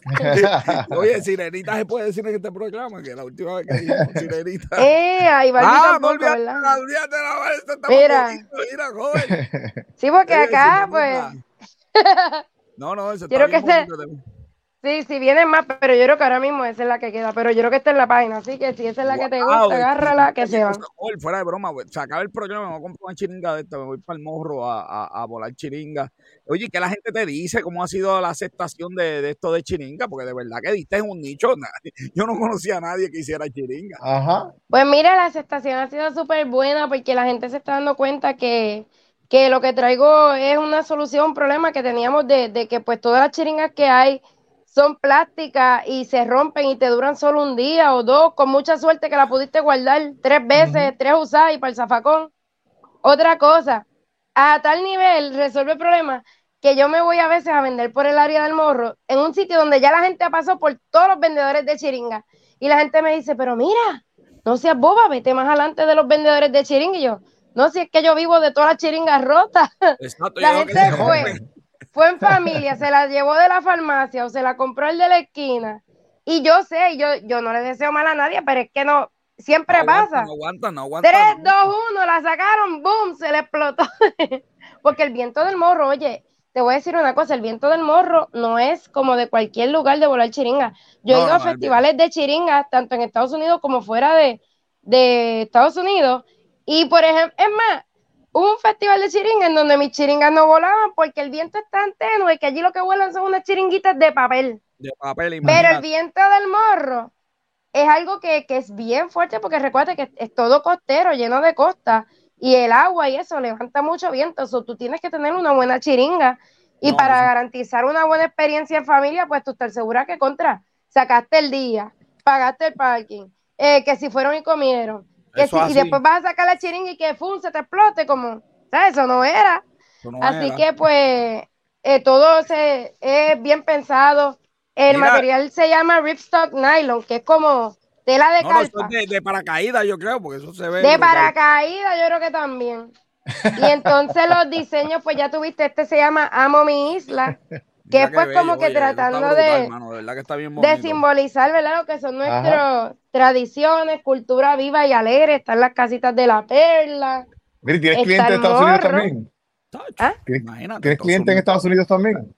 Oye, sirenita se puede decir en este programa, que la última vez que dijimos sirenita. Eh, ay, Barbie ah, no tampoco, ¿verdad? no olvídate la vez, está Mira. mira, joven. Sí, porque Oye, acá, pues, No, no, eso Quiero está bien que se- sí, sí vienen más, pero yo creo que ahora mismo esa es la que queda. Pero yo creo que está en la página, así que si esa es la que te Wow, gusta, agárrala, que se. Joder, fuera de broma, güey. se acaba el programa, me voy a comprar una chiringa de esta, me voy para el morro a, a, a volar chiringa. Oye, ¿qué la gente te dice? ¿Cómo ha sido la aceptación de, de esto de chiringa? Porque de verdad que diste en un nicho. nadie- yo no conocía a nadie que hiciera chiringa. Ajá. Pues mira, la aceptación ha sido súper buena porque la gente se está dando cuenta que, que lo que traigo es una solución a un problema que teníamos de, de que pues todas las chiringas que hay son plásticas y se rompen y te duran solo un día o dos, con mucha suerte que la pudiste guardar tres veces, tres usadas y para el zafacón. Otra cosa, a tal nivel resuelve el problema que yo me voy a veces a vender por el área del morro en un sitio donde ya la gente ha pasado por todos los vendedores de chiringa y la gente me dice, pero mira, no seas boba, vete más adelante de los vendedores de chiringa y yo, no, si es que yo vivo de todas las chiringas rotas. Exacto, La gente fue, rompen. fue en familia, se la llevó de la farmacia o se la compró el de la esquina. Y yo sé, yo, yo no le deseo mal a nadie, pero es que no, siempre No pasa. no aguanta, no aguanta. 3, no. 2, 1, la sacaron, boom, se le explotó. Porque el viento del morro, oye, te voy a decir una cosa, el viento del morro no es como de cualquier lugar de volar chiringa. Yo he ido a no, festivales de chiringa, tanto en Estados Unidos como fuera de, de Estados Unidos. Y por ejemplo, es más, hubo un festival de chiringa en donde mis chiringas no volaban porque el viento es tan tenue que allí lo que vuelan son unas chiringuitas de papel. De papel, Pero el imagínate. viento del morro es algo que, que es bien fuerte porque recuerda que es todo costero, lleno de costa, y el agua y eso levanta mucho viento. O tú tienes que tener una buena chiringa. Y No, para garantizar una buena experiencia en familia, pues tú estás segura que contra, sacaste el día, pagaste el parking, eh, que si fueron y comieron, Eso si- y así. después vas a sacar la chiringa y que fum, se te explote, como, ¿sabes? Eso no era. Eso no Así era. que pues eh, todo se, es bien pensado. El Mira. material se llama Ripstock Nylon, que es como tela de No, calpa. de, de paracaídas, yo creo, porque eso se ve. de paracaídas, yo creo que también. Y entonces los diseños, pues ya tuviste, este se llama Amo mi isla, que es pues como que tratando de, de simbolizar, ¿verdad? Lo que son nuestras tradiciones, cultura viva y alegre. Están las casitas de la perla. Mire, ¿tienes clientes en Estados Unidos también? ¿Ah? ¿Tienes, clientes en Estados Unidos también?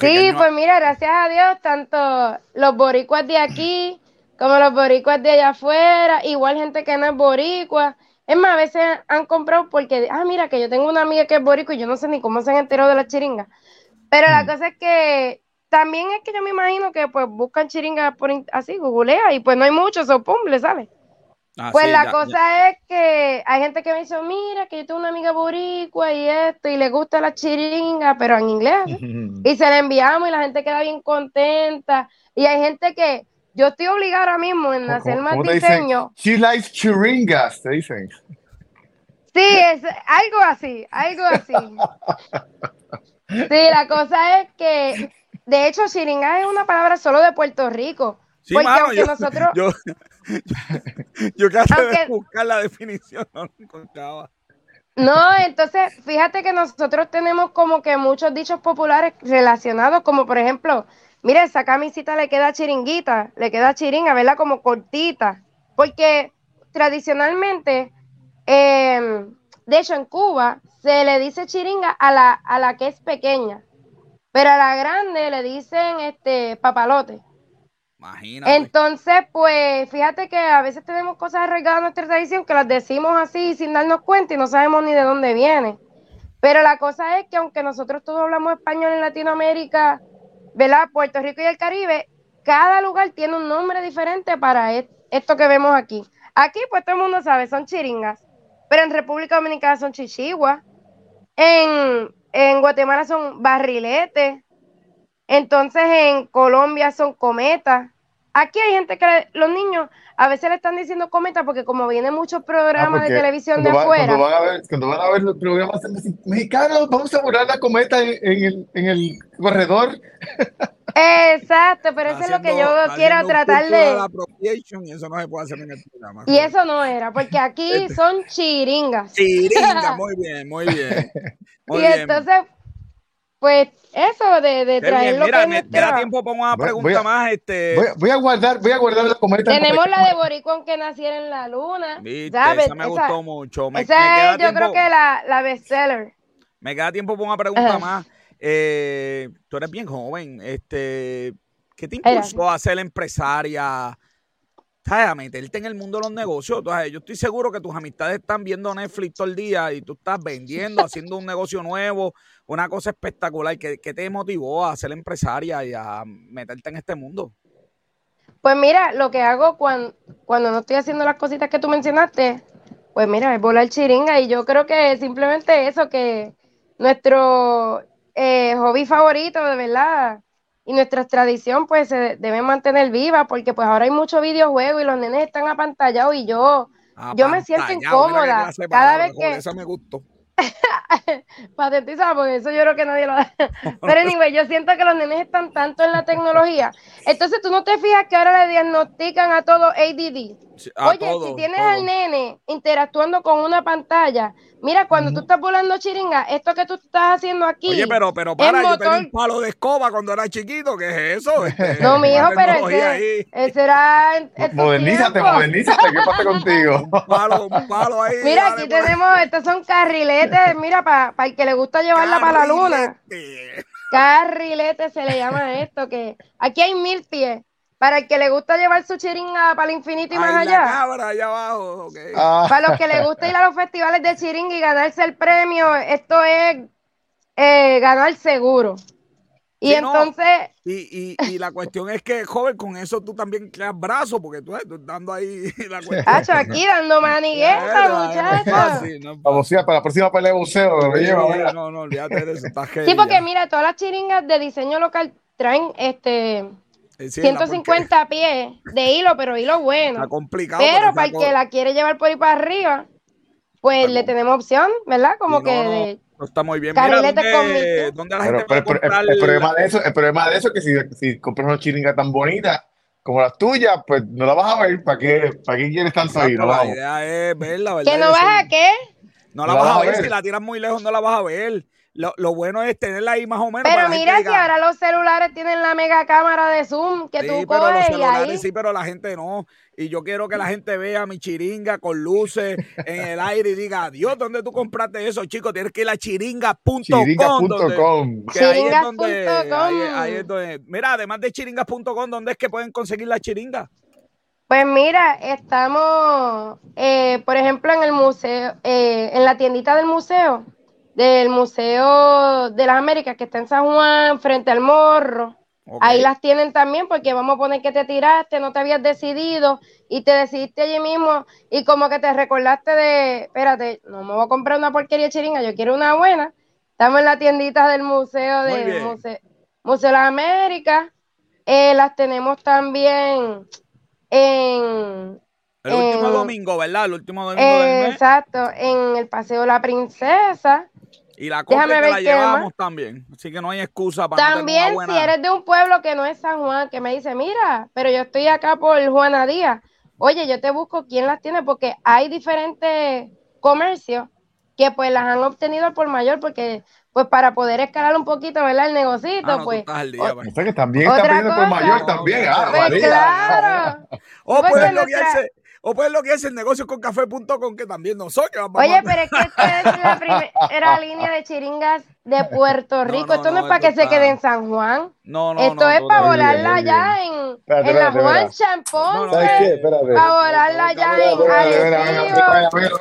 Sí, pues mira, gracias a Dios, tanto los boricuas de aquí como los boricuas de allá afuera, igual gente que no es boricua. Es más, a veces han comprado porque, ah, mira, que yo tengo una amiga que es boricua y yo no sé ni cómo se han enterado de la chiringa. Pero la mm. cosa es que también es que yo me imagino que pues buscan chiringas por así, googlea y pues no hay muchos, o pum, le sale. Ah, pues la cosa es que hay gente que me dice, mira, que yo tengo una amiga boricua y esto, y le gusta la chiringa, pero en inglés. y se la enviamos y la gente queda bien contenta. Y hay gente que, yo estoy obligada ahora mismo en hacer más diseño. She likes chiringas, te dicen. Sí, es algo así, algo así. Sí, la cosa es que, de hecho, chiringa es una palabra solo de Puerto Rico. Sí, porque aunque yo, nosotros. Yo, yo, de buscar la definición, no encontraba. No, entonces, fíjate que nosotros tenemos como que muchos dichos populares relacionados, como por ejemplo, mire, esa camisita le queda chiringuita, le queda chiringa, ¿verdad? Como cortita. Porque tradicionalmente, em, de hecho, en Cuba se le dice chiringa a la, a la que es pequeña, pero a la grande le dicen este papalote. Imagínate. Entonces, pues fíjate que a veces tenemos cosas arraigadas en nuestra tradición que las decimos así sin darnos cuenta y no sabemos ni de dónde viene. Pero la cosa es que aunque nosotros todos hablamos español en Latinoamérica, ¿verdad? Puerto Rico y el Caribe, cada lugar tiene un nombre diferente para esto que vemos aquí. Aquí, pues todo el mundo sabe, son chiringas. Pero en República Dominicana son chichiguas. En, en Guatemala son barriletes. Entonces en Colombia son cometas. Aquí hay gente que los niños a veces le están diciendo cometa porque como vienen muchos programas de televisión de afuera. Cuando van, a ver, cuando van a ver los programas mexicanos, vamos a volar la cometa en, el, en el corredor. Exacto, pero eso es lo que yo quiero tratar de... Y eso no se puede hacer en el programa. Y eso no era, porque aquí este. son chiringas. Chiringas, muy bien, muy bien. y entonces pues eso de, de traer lo mira, me, da tiempo para una pregunta más. Este... Voy, a, guardar, voy a guardar la cometa. Tenemos la de Boricón que naciera en la luna. Esa me gustó mucho. Me, esa es, yo creo que la, la bestseller. Me queda tiempo para una pregunta más. Eh, tú eres bien joven. Este, ¿Qué te impulsó a ser empresaria? ¿Sabes? A meterte en el mundo de los negocios. yo estoy seguro que tus amistades están viendo Netflix todo el día y tú estás vendiendo, haciendo un negocio nuevo, una cosa espectacular. ¿Qué, te motivó a ser empresaria y a meterte en este mundo? Pues mira, lo que hago cuando, cuando no estoy haciendo las cositas que tú mencionaste, pues mira, es volar chiringa y yo creo que simplemente eso, que nuestro eh, hobby favorito, de verdad, y nuestra tradición pues se debe mantener viva porque pues ahora hay mucho videojuego y los nenes están apantallados y yo yo me siento incómoda cada vez que eso me gustó. Patentizada porque eso yo creo que nadie lo pero anyway yo siento que los nenes están tanto en la tecnología. Entonces tú no te fijas que ahora le diagnostican a todo ADD oye si tienes al nene interactuando con una pantalla Mira, cuando tú estás volando chiringa, esto que tú estás haciendo aquí. Oye, pero, pero para, yo tenía un palo de escoba cuando era chiquito, ¿qué es eso? Este, no, mi hijo, pero ese, ese era. Modernízate, modernízate, ¿qué pasa contigo? un palo, un palo ahí. Mira, aquí tenemos, estos son carriletes, mira, para el que le gusta llevarla para la luna. Carriletes se le llama esto, que aquí hay mil pies. Para el que le gusta llevar su chiringa para el infinito y más allá. allá abajo. Ah. Para los que le gusta ir a los festivales de chiringa y ganarse el premio, esto es eh, ganar seguro. Y entonces. y, y, la cuestión es que, joven, con eso tú también creas brazos, porque tú estás dando ahí la cuestión. aquí dando manigueta, muchachos. Vamos a para la próxima pelea de buceo. no, no, olvídate de eso. sí, porque mira, todas las chiringas de diseño local traen este 150 pies de hilo, pero hilo bueno. Está complicado. Pero para el que la quiere llevar por ahí para arriba, pues le tenemos opción, ¿verdad? Como que está muy bien. Mira, ¿dónde, ¿dónde, la gente pero, el, problema de eso, el problema de eso es que si, si compras una chiringa tan bonita como las tuyas, pues no la vas a ver. ¿Para qué, para qué quieres tanto ahí? No la idea es verla, ¿verdad? ¿Que no vas a qué? No la, vas, a ver. si la tiras muy lejos no la vas a ver. Lo, lo, bueno es tenerla ahí más o menos. Pero mira, si ahora los celulares tienen la mega cámara de zoom que tú coges y ahí... Sí, pero la gente no. Y yo quiero que la gente vea mi chiringa con luces en el aire y diga, Dios, ¿dónde tú compraste eso, chicos? Tienes que ir a chiringa.com. Chiringa.com. Chiringa.com. Mira, además de chiringas.com, ¿dónde es que pueden conseguir la chiringa? Pues mira, estamos, eh, por ejemplo, en el museo, eh, en la tiendita del museo del Museo de las Américas, que está en San Juan, frente al morro. Ahí las tienen también porque vamos a poner que te tiraste, no te habías decidido y te decidiste allí mismo y como que te recordaste de, espérate, no me voy a comprar una porquería chiringa, yo quiero una buena. Estamos en la tiendita del Museo de Museo, Museo de las Américas. Eh, las tenemos también en... El último domingo, ¿verdad? El último domingo del mes. Exacto, en el Paseo La Princesa. Y la copia que la llevamos también. Así que no hay excusa para También, si eres de un pueblo que no es San Juan, que me dice, mira, pero yo estoy acá por Juana Díaz. Oye, yo te busco quién las tiene, porque hay diferentes comercios que pues las han obtenido por mayor, porque pues para poder escalar un poquito, ¿verdad? El negocito, ah, pues. Día, pues. que también está pidiendo por mayor también. Ah, pues claro. O oh, pueden bloquearse, o pueden bloquearse el negocio con café.com, que también no soy. Oye, pero es que esta es la primera línea de chiringas de Puerto Rico. Esto no, es para que se quede en San Juan. No, no, Esto es para volarla allá en, en la Juan Champón. ¿Sabes qué? Espérate. Para volarla allá en Arecibo.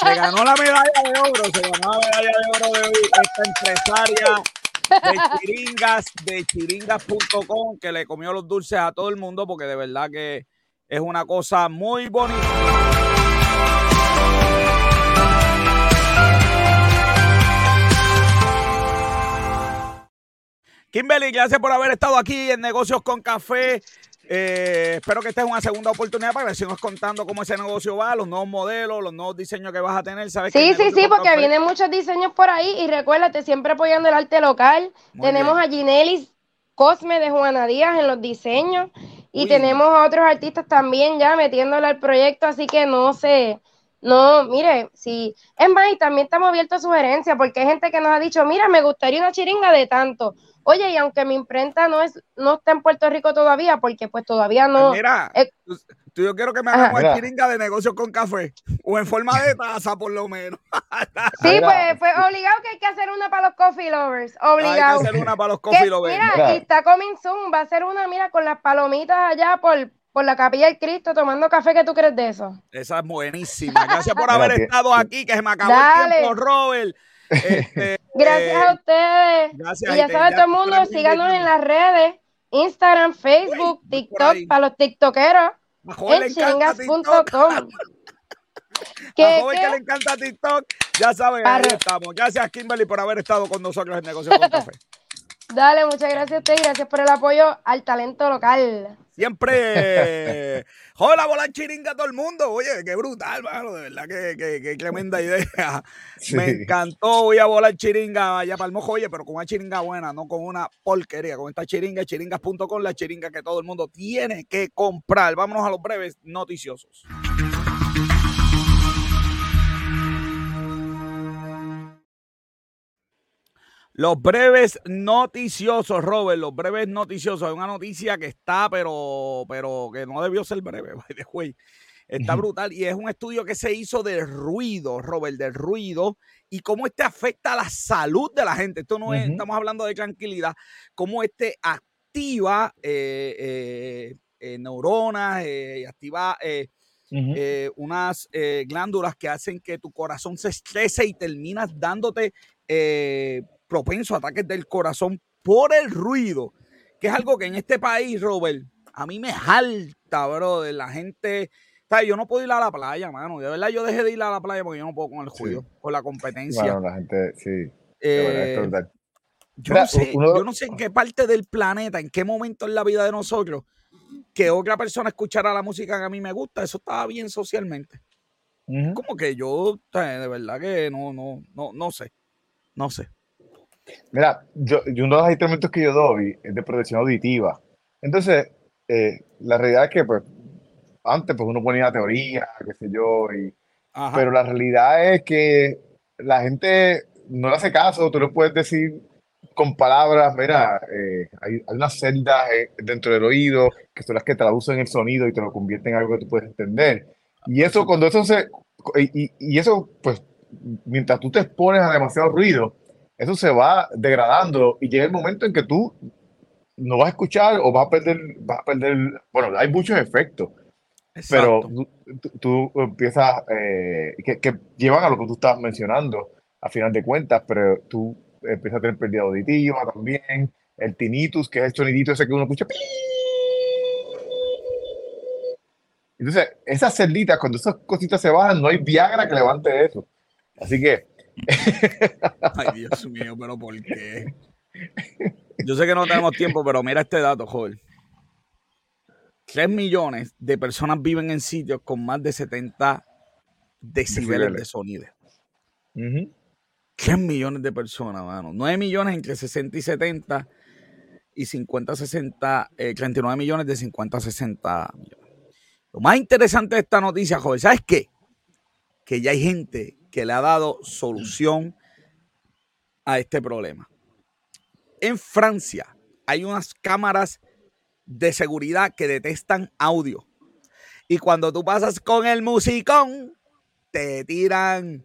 Se ganó la medalla de oro, se ganó la medalla de oro de hoy esta empresaria de chiringas, de chiringas.com, que le comió los dulces a todo el mundo, porque de verdad que es una cosa muy bonita. Kimberly, gracias por haber estado aquí en Negocios con Café. Eh, espero que esta es una segunda oportunidad para que sigamos contando cómo ese negocio va, los nuevos modelos, los nuevos diseños que vas a tener. ¿sabes sí, sí, sí, porque vienen muchos diseños por ahí y recuérdate, siempre apoyando el arte local. Tenemos a Ginelis Cosme de Juana Díaz en los diseños y tenemos a otros artistas también ya metiéndole al proyecto, así que no sé. No, mire, sí. Es más, y también estamos abiertos a sugerencias, porque hay gente que nos ha dicho, mira, me gustaría una chiringa de tanto. Oye, y aunque mi imprenta no es, no está en Puerto Rico todavía, porque pues todavía no. Mira, tú, yo quiero que me hagas una chiringa de negocios con café, o en forma de taza, por lo menos. sí, pues, pues obligado que hay que hacer una para los coffee lovers. Obligado. Hay que hacer una para los coffee lovers. Mira, y está coming soon, va a ser una, mira, con las palomitas allá por, por la capilla del Cristo tomando café. ¿Qué tú crees de eso? Esa es buenísima. Gracias por haber estado aquí, que se me acabó el tiempo, Robert. Este, gracias a ustedes. y ya sabe todo el mundo, síganos en las redes, Instagram, Facebook, TikTok, para los tiktokeros, en chingas.com. A joven que le encanta TikTok, ya saben, ahí estamos. Gracias, Kimberly, por haber estado con nosotros en Negocio con Café. Dale, muchas gracias a usted y gracias por el apoyo al talento local. Siempre. Hola, volar chiringa a todo el mundo. Oye, qué brutal, mano. De verdad, que, que, tremenda idea. Me encantó. Voy a volar chiringa allá para el mojo. Oye, pero con una chiringa buena, no con una porquería. Con esta chiringa, chiringas.com, la chiringa que todo el mundo tiene que comprar. Vámonos a los breves noticiosos. Los breves noticiosos, Robert, los breves noticiosos. Es una noticia que está, pero, pero que no debió ser breve, by Está brutal y es un estudio que se hizo del ruido, Robert, del ruido y cómo este afecta a la salud de la gente. Esto no es, estamos hablando de tranquilidad, cómo este activa eh, eh, eh, neuronas, activa unas glándulas que hacen que tu corazón se estrese y terminas dándote propenso a ataques del corazón por el ruido, que es algo que en este país, Robert, a mí me jalta, bro, de la gente. Yo no puedo ir a la playa, mano. De verdad, yo dejé de ir a la playa porque yo no puedo con el ruido, con la competencia. Bueno, la gente, sí. Eh, yo, no sé, yo no sé en qué parte del planeta, en qué momento en la vida de nosotros, que otra persona escuchara la música que a mí me gusta, eso estaba bien socialmente. Como que yo, de verdad que no, no, no, no sé. No sé. Mira, yo, uno de los instrumentos que yo doy es de protección auditiva. Entonces, eh, la realidad es que, pues, antes, pues, uno ponía teoría, qué sé yo, y, Pero la realidad es que la gente no le hace caso, tú le puedes decir con palabras, mira, eh, hay, unas celdas eh, dentro del oído que son las que traducen el sonido y te lo convierten en algo que tú puedes entender. Y eso, cuando eso se, y, y eso, pues, mientras tú te expones a demasiado ruido, eso se va degradando y llega el momento en que tú no vas a escuchar o vas a perder, vas a perder, bueno, hay muchos efectos, pero tú, empiezas, eh, que, que, llevan a lo que tú estabas mencionando, a final de cuentas, pero tú empiezas a tener pérdida auditiva también, el tinnitus, que es el sonidito ese que uno escucha. Entonces, esas celditas, cuando esas cositas se bajan, no hay Viagra que levante eso. Así que. Ay, Dios mío, pero ¿por qué? Yo sé que no tenemos tiempo, pero mira este dato, joven. 3 millones de personas viven en sitios con más de 70 decibeles, de sonido. 3 millones de personas, mano. 9 millones entre 60 y 70 y 50 60, 39 millones de 50 a 60 millones. Lo más interesante de esta noticia, joven, ¿sabes qué? Que ya hay gente que le ha dado solución a este problema. En Francia hay unas cámaras de seguridad que detestan audio. Y cuando tú pasas con el musicón, te tiran,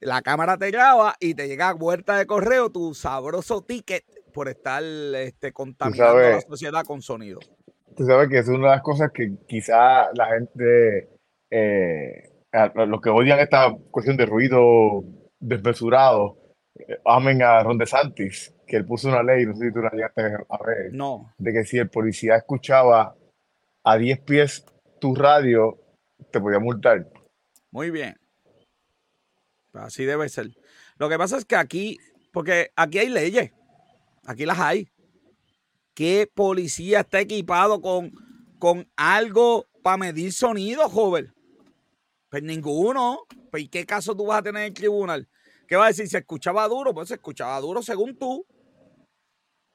la cámara te graba y te llega a vuelta de correo tu sabroso ticket por estar este, contaminando la sociedad con sonido. Tú sabes que es una de las cosas que quizá la gente eh, los que odian esta cuestión de ruido desmesurado, eh, amen a Ron DeSantis, que él puso una ley, no sé si tú la llegaste a ver, no. de que si el policía escuchaba a 10 pies tu radio, te podía multar. Muy bien. Así debe ser. Lo que pasa es que aquí, porque aquí hay leyes, aquí las hay. ¿Qué policía está equipado con, con algo para medir sonido, joven? Pues ninguno. Pues, ¿y qué caso tú vas a tener en el tribunal? ¿Qué va a decir? ¿Se escuchaba duro? Pues se escuchaba duro según tú.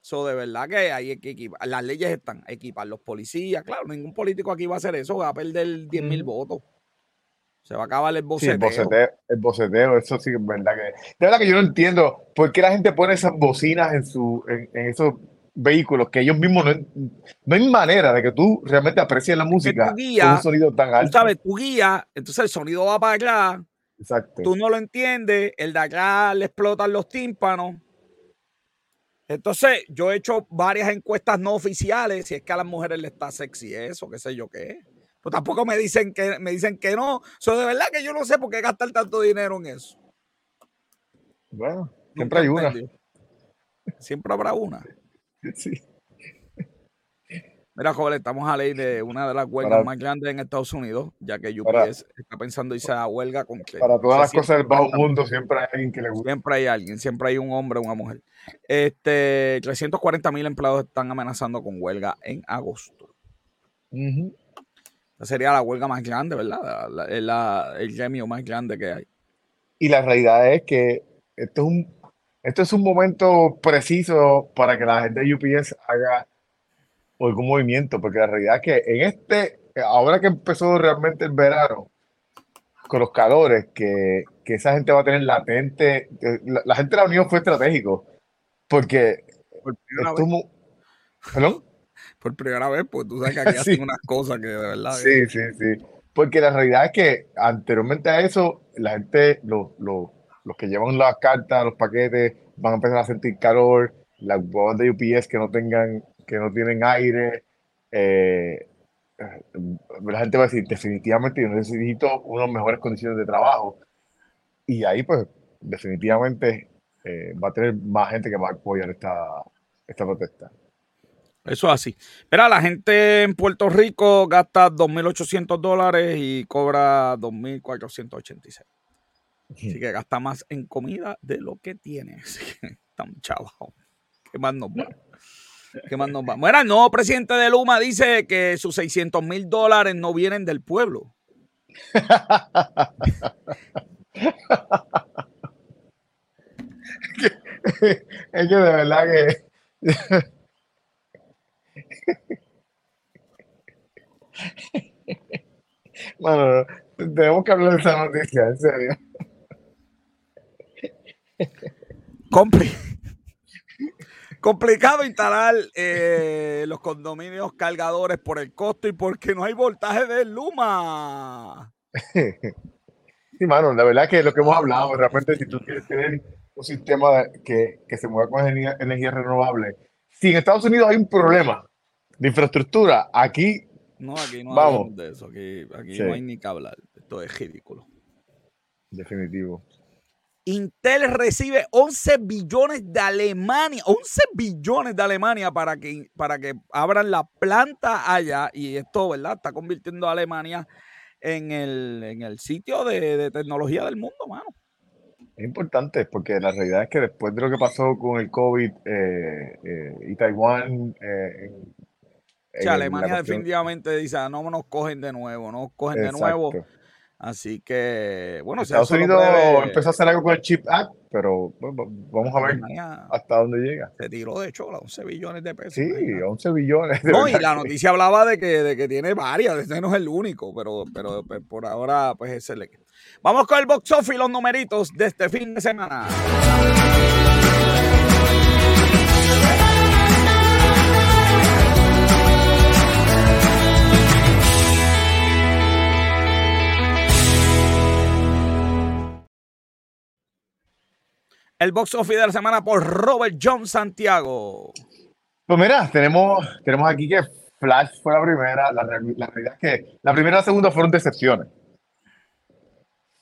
Eso de verdad que hay que equipar. Las leyes están. Equipar los policías. Claro, ningún político aquí va a hacer eso. Va a perder 10 mil votos. Se va a acabar el boceteo. Sí, el, boceteo, eso sí es verdad que. De verdad que yo no entiendo por qué la gente pone esas bocinas en su, en, en esos vehículos que ellos mismos no, no hay manera de que tú realmente aprecies la música con un sonido tan alto. Tú sabes, tu guía, entonces el sonido va para allá. Exacto. Tú no lo entiendes, el de acá le explotan los tímpanos. Entonces, yo he hecho varias encuestas no oficiales, si es que a las mujeres les está sexy eso, qué sé yo qué. Pues tampoco me dicen que me dicen que no. Eso de verdad que yo no sé por qué gastar tanto dinero en eso. Bueno, siempre hay una. Siempre habrá una. Sí. Mira, joven, estamos a ley de una de las huelgas más grandes en Estados Unidos, ya que UPS está pensando irse a huelga con Para todas las cosas del bajo mundo siempre hay alguien que le gusta. Siempre hay alguien, siempre hay un hombre o una mujer. Este, 340 mil empleados están amenazando con huelga en agosto. Esa sería la huelga más grande, ¿verdad? el gremio más grande que hay. Y la realidad es que esto es un esto es un momento preciso para que la gente de UPS haga algún movimiento, porque la realidad es que en este, ahora que empezó realmente el verano, con los calores, que, que esa gente va a tener latente, la, gente de la Unión fue estratégico, porque por primera vez. ¿Perdón? Por primera vez, pues tú sabes que aquí hacen unas cosas que de verdad. Sí, sí, sí. Porque la realidad es que anteriormente a eso, la gente, los, los los que llevan las cartas, los paquetes, van a empezar a sentir calor, las bombas de UPS que no tengan, que no tienen aire, eh, la gente va a decir, definitivamente yo necesito unas mejores condiciones de trabajo. Y ahí, pues, definitivamente eh, va a tener más gente que va a apoyar esta, esta protesta. Eso es así. Mira, la gente en Puerto Rico gasta 2.800 dólares y cobra 2.486. Así que gasta más en comida de lo que tiene. Así que tan chavo. ¿Qué más nos va? ¿Qué más nos va? Bueno, el nuevo presidente de Luma dice que sus 600 mil dólares no vienen del pueblo. es que de verdad que. bueno, tenemos que hablar de esa noticia, en serio. Complicado instalar eh, los condominios cargadores por el costo y porque no hay voltaje de Luma. Sí, mano, la verdad que lo que hemos hablado, realmente si tú quieres tener un sistema que, se mueva con energía, renovable, si en Estados Unidos hay un problema de infraestructura, aquí... No, aquí no vamos. de eso, aquí, no hay ni que hablar, esto es ridículo. Definitivo. Intel recibe 11 billones de Alemania, 11 billones de Alemania para que, para que abran la planta allá y esto, ¿verdad? Está convirtiendo a Alemania en el, sitio de, tecnología del mundo, mano. Es importante porque la realidad es que después de lo que pasó con el COVID eh, eh, y Taiwán... Eh, Alemania definitivamente dice, ah, no nos cogen de nuevo, no nos cogen de nuevo Así que, bueno, Estados Unidos empezó a hacer algo con el Chip Act, pero vamos a ver hasta dónde llega. Se tiró de hecho 11 billones de pesos. Sí, 11 billones. no, y la noticia hablaba de que, de que tiene varias, este no es el único, pero, pero, pero por ahora, pues es el. Vamos con el box office y los numeritos de este fin de semana. El box office de la semana por Robert John Santiago. Pues mira, tenemos, tenemos aquí que Flash fue la primera. La, realidad es que la primera y la segunda fueron decepciones.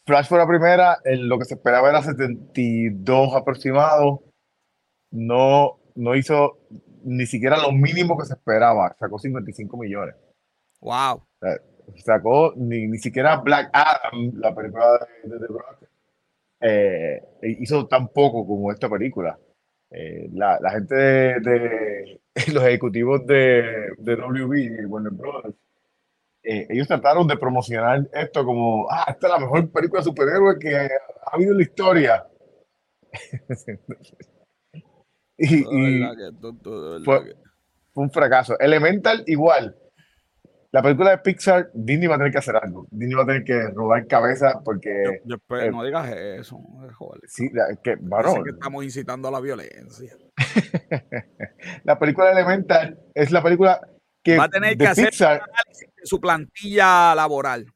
Flash fue la primera, en lo que se esperaba era 72 aproximados. No, no hizo ni siquiera lo mínimo que se esperaba. Sacó 55 millones. Wow. sacó ni, ni siquiera Black Adam, la película de, The Rock, eh, hizo tan poco como esta película. Eh, la, la, gente de, los ejecutivos de, de WB, Warner Brothers, eh, ellos trataron de promocionar esto como, ah, esta es la mejor película de superhéroes que ha habido en la historia. y, fue, un fracaso. Elemental igual la película de Pixar, Disney va a tener que hacer algo. Disney va a tener que robar cabeza porque. Yo, eh, no digas eso, joder. Sí, es que, bueno, que estamos incitando a la violencia. la película Elemental es la película que. Va a tener que hacer de su plantilla laboral.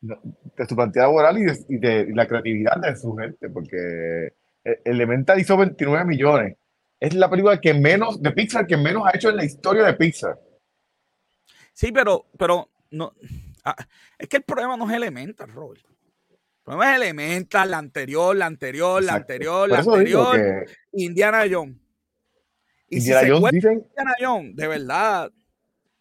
De su plantilla laboral y de, la creatividad de su gente, porque eh, Elemental hizo 29 millones. Es la película que menos, de Pixar, que menos ha hecho en la historia de Pixar. Sí, pero, pero no. Ah, es que el problema no es Elemental, Robert. El problema es Elemental, la anterior, la anterior, la anterior, la anterior. Indiana Jones. Indiana Jones Indiana Jones, de verdad.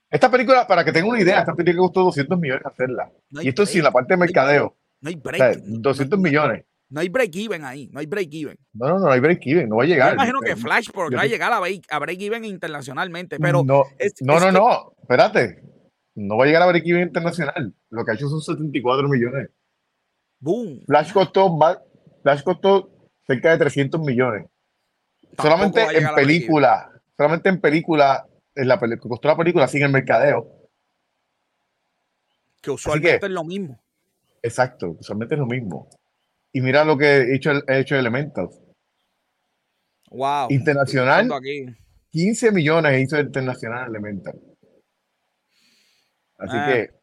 Esta película, para que tengan una idea, esta película costó 200 millones hacerla. y esto sin la parte de mercadeo. No hay break. 200 millones. No hay break even ahí, no hay break even. No, no, no hay break even, no va a llegar. Yo imagino que Flash va a llegar a break, a break even internacionalmente, pero. No, no, no, no, espérate. No va a llegar a break even internacional. Lo que ha hecho son 74 millones. Boom. Flash costó, Flash costó cerca de 300 millones. solamente en película, solamente en película, en la costó la película sin el mercadeo. Que usualmente es lo mismo. Exacto, usualmente es lo mismo. Y mira lo que he hecho, he hecho Elementals. Wow. Internacional. 15 millones hizo Internacional Elemental. Así ah. que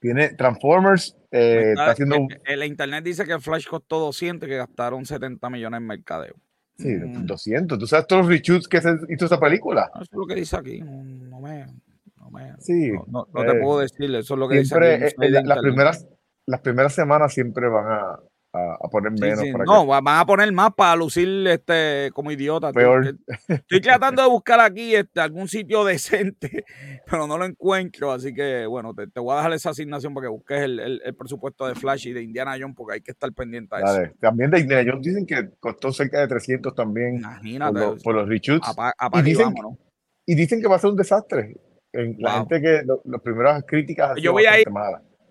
tiene Transformers. Eh, está haciendo un... El internet dice que el Flash costó 200 que gastaron 70 millones en mercadeo. Sí, 200. Mm. ¿Tú sabes todos los reshoots que hizo esa película? Eso es lo que dice aquí. No, me, no, me, sí, no, te eh, puedo decir. Eso es lo que dice aquí. Eh, las, primeras, las primeras semanas siempre van a, a, poner menos. no, van a poner más para lucir este como idiota. Estoy tratando de buscar aquí este, algún sitio decente, pero no lo encuentro. Así que, bueno, te, voy a dejar esa asignación para que busques el, presupuesto de Flash y de Indiana Jones, porque hay que estar pendiente a eso. También de Indiana Jones dicen que costó cerca de 300 también Imagínate, por, los reshoots. y, dicen, y dicen que va a ser un desastre. En, La gente que las primeras críticas. Yo voy a ir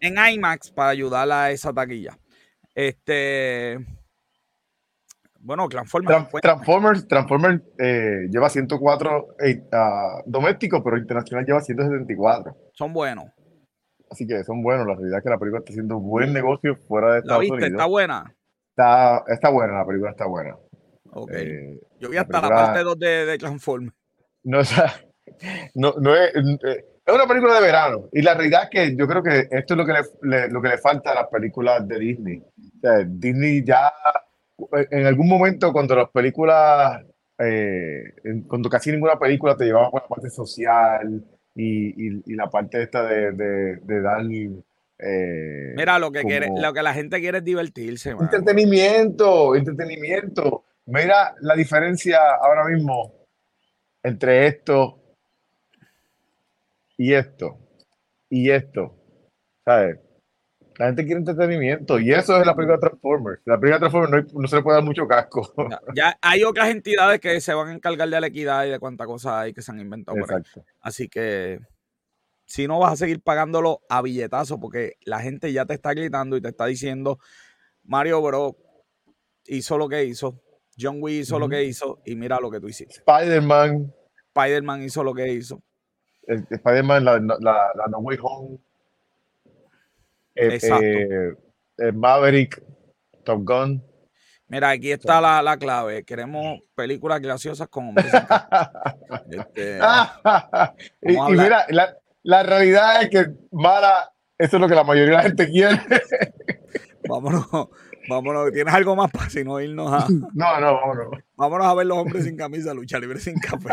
en IMAX para ayudar a esa taquilla. Este. Bueno, Transformers. Transformers, Transformers eh, lleva 104 eh, uh, domésticos, pero internacional lleva 174. Son buenos. así que son buenos. La realidad es que la película está haciendo buen negocio fuera de Estados ¿La viste? Unidos. ¿Está buena? Está, está buena, la película está buena. Ok. Eh, Yo vi hasta la, película- parte 2 de, de Transformers. no, o sea, no, no es, eh, es una película de verano. Y la realidad es que yo creo que esto es lo que le, le- lo que le falta a las películas de Disney. O sea, Disney ya, en algún momento, cuando las películas, eh, cuando casi ninguna película te llevaba por la parte social y, y- y la parte esta de, de, de dar. eh, Mira, lo que, quiere, lo que la gente quiere es divertirse. Entretenimiento, entretenimiento. Mira la diferencia ahora mismo entre esto y esto y esto. ¿Sabes? La gente quiere entretenimiento y eso es la película Transformers. La película Transformers no, hay- no se le puede dar mucho casco. Ya, ya hay otras entidades que se van a encargar de la equidad y de cuánta cosa hay que se han inventado por ahí. Exacto. Así que si no vas a seguir pagándolo a billetazo porque la gente ya te está gritando y te está diciendo Mario Bros hizo lo que hizo, John Wick hizo lo que hizo y mira lo que tú hiciste. Spider-Man, Spider-Man hizo lo que hizo. Spider-Man, la, la, la No Way Home, eh, eh, eh, Maverick, Top Gun. Mira, aquí está la, la clave. Queremos películas graciosas con hombres. Este, y, y mira, la, la realidad es que Mara, eso es lo que la mayoría de la gente quiere. vámonos, vámonos. ¿Tienes algo más para si no irnos a... No, no, vámonos. Vámonos a ver los hombres sin camisa, lucha libre sin café.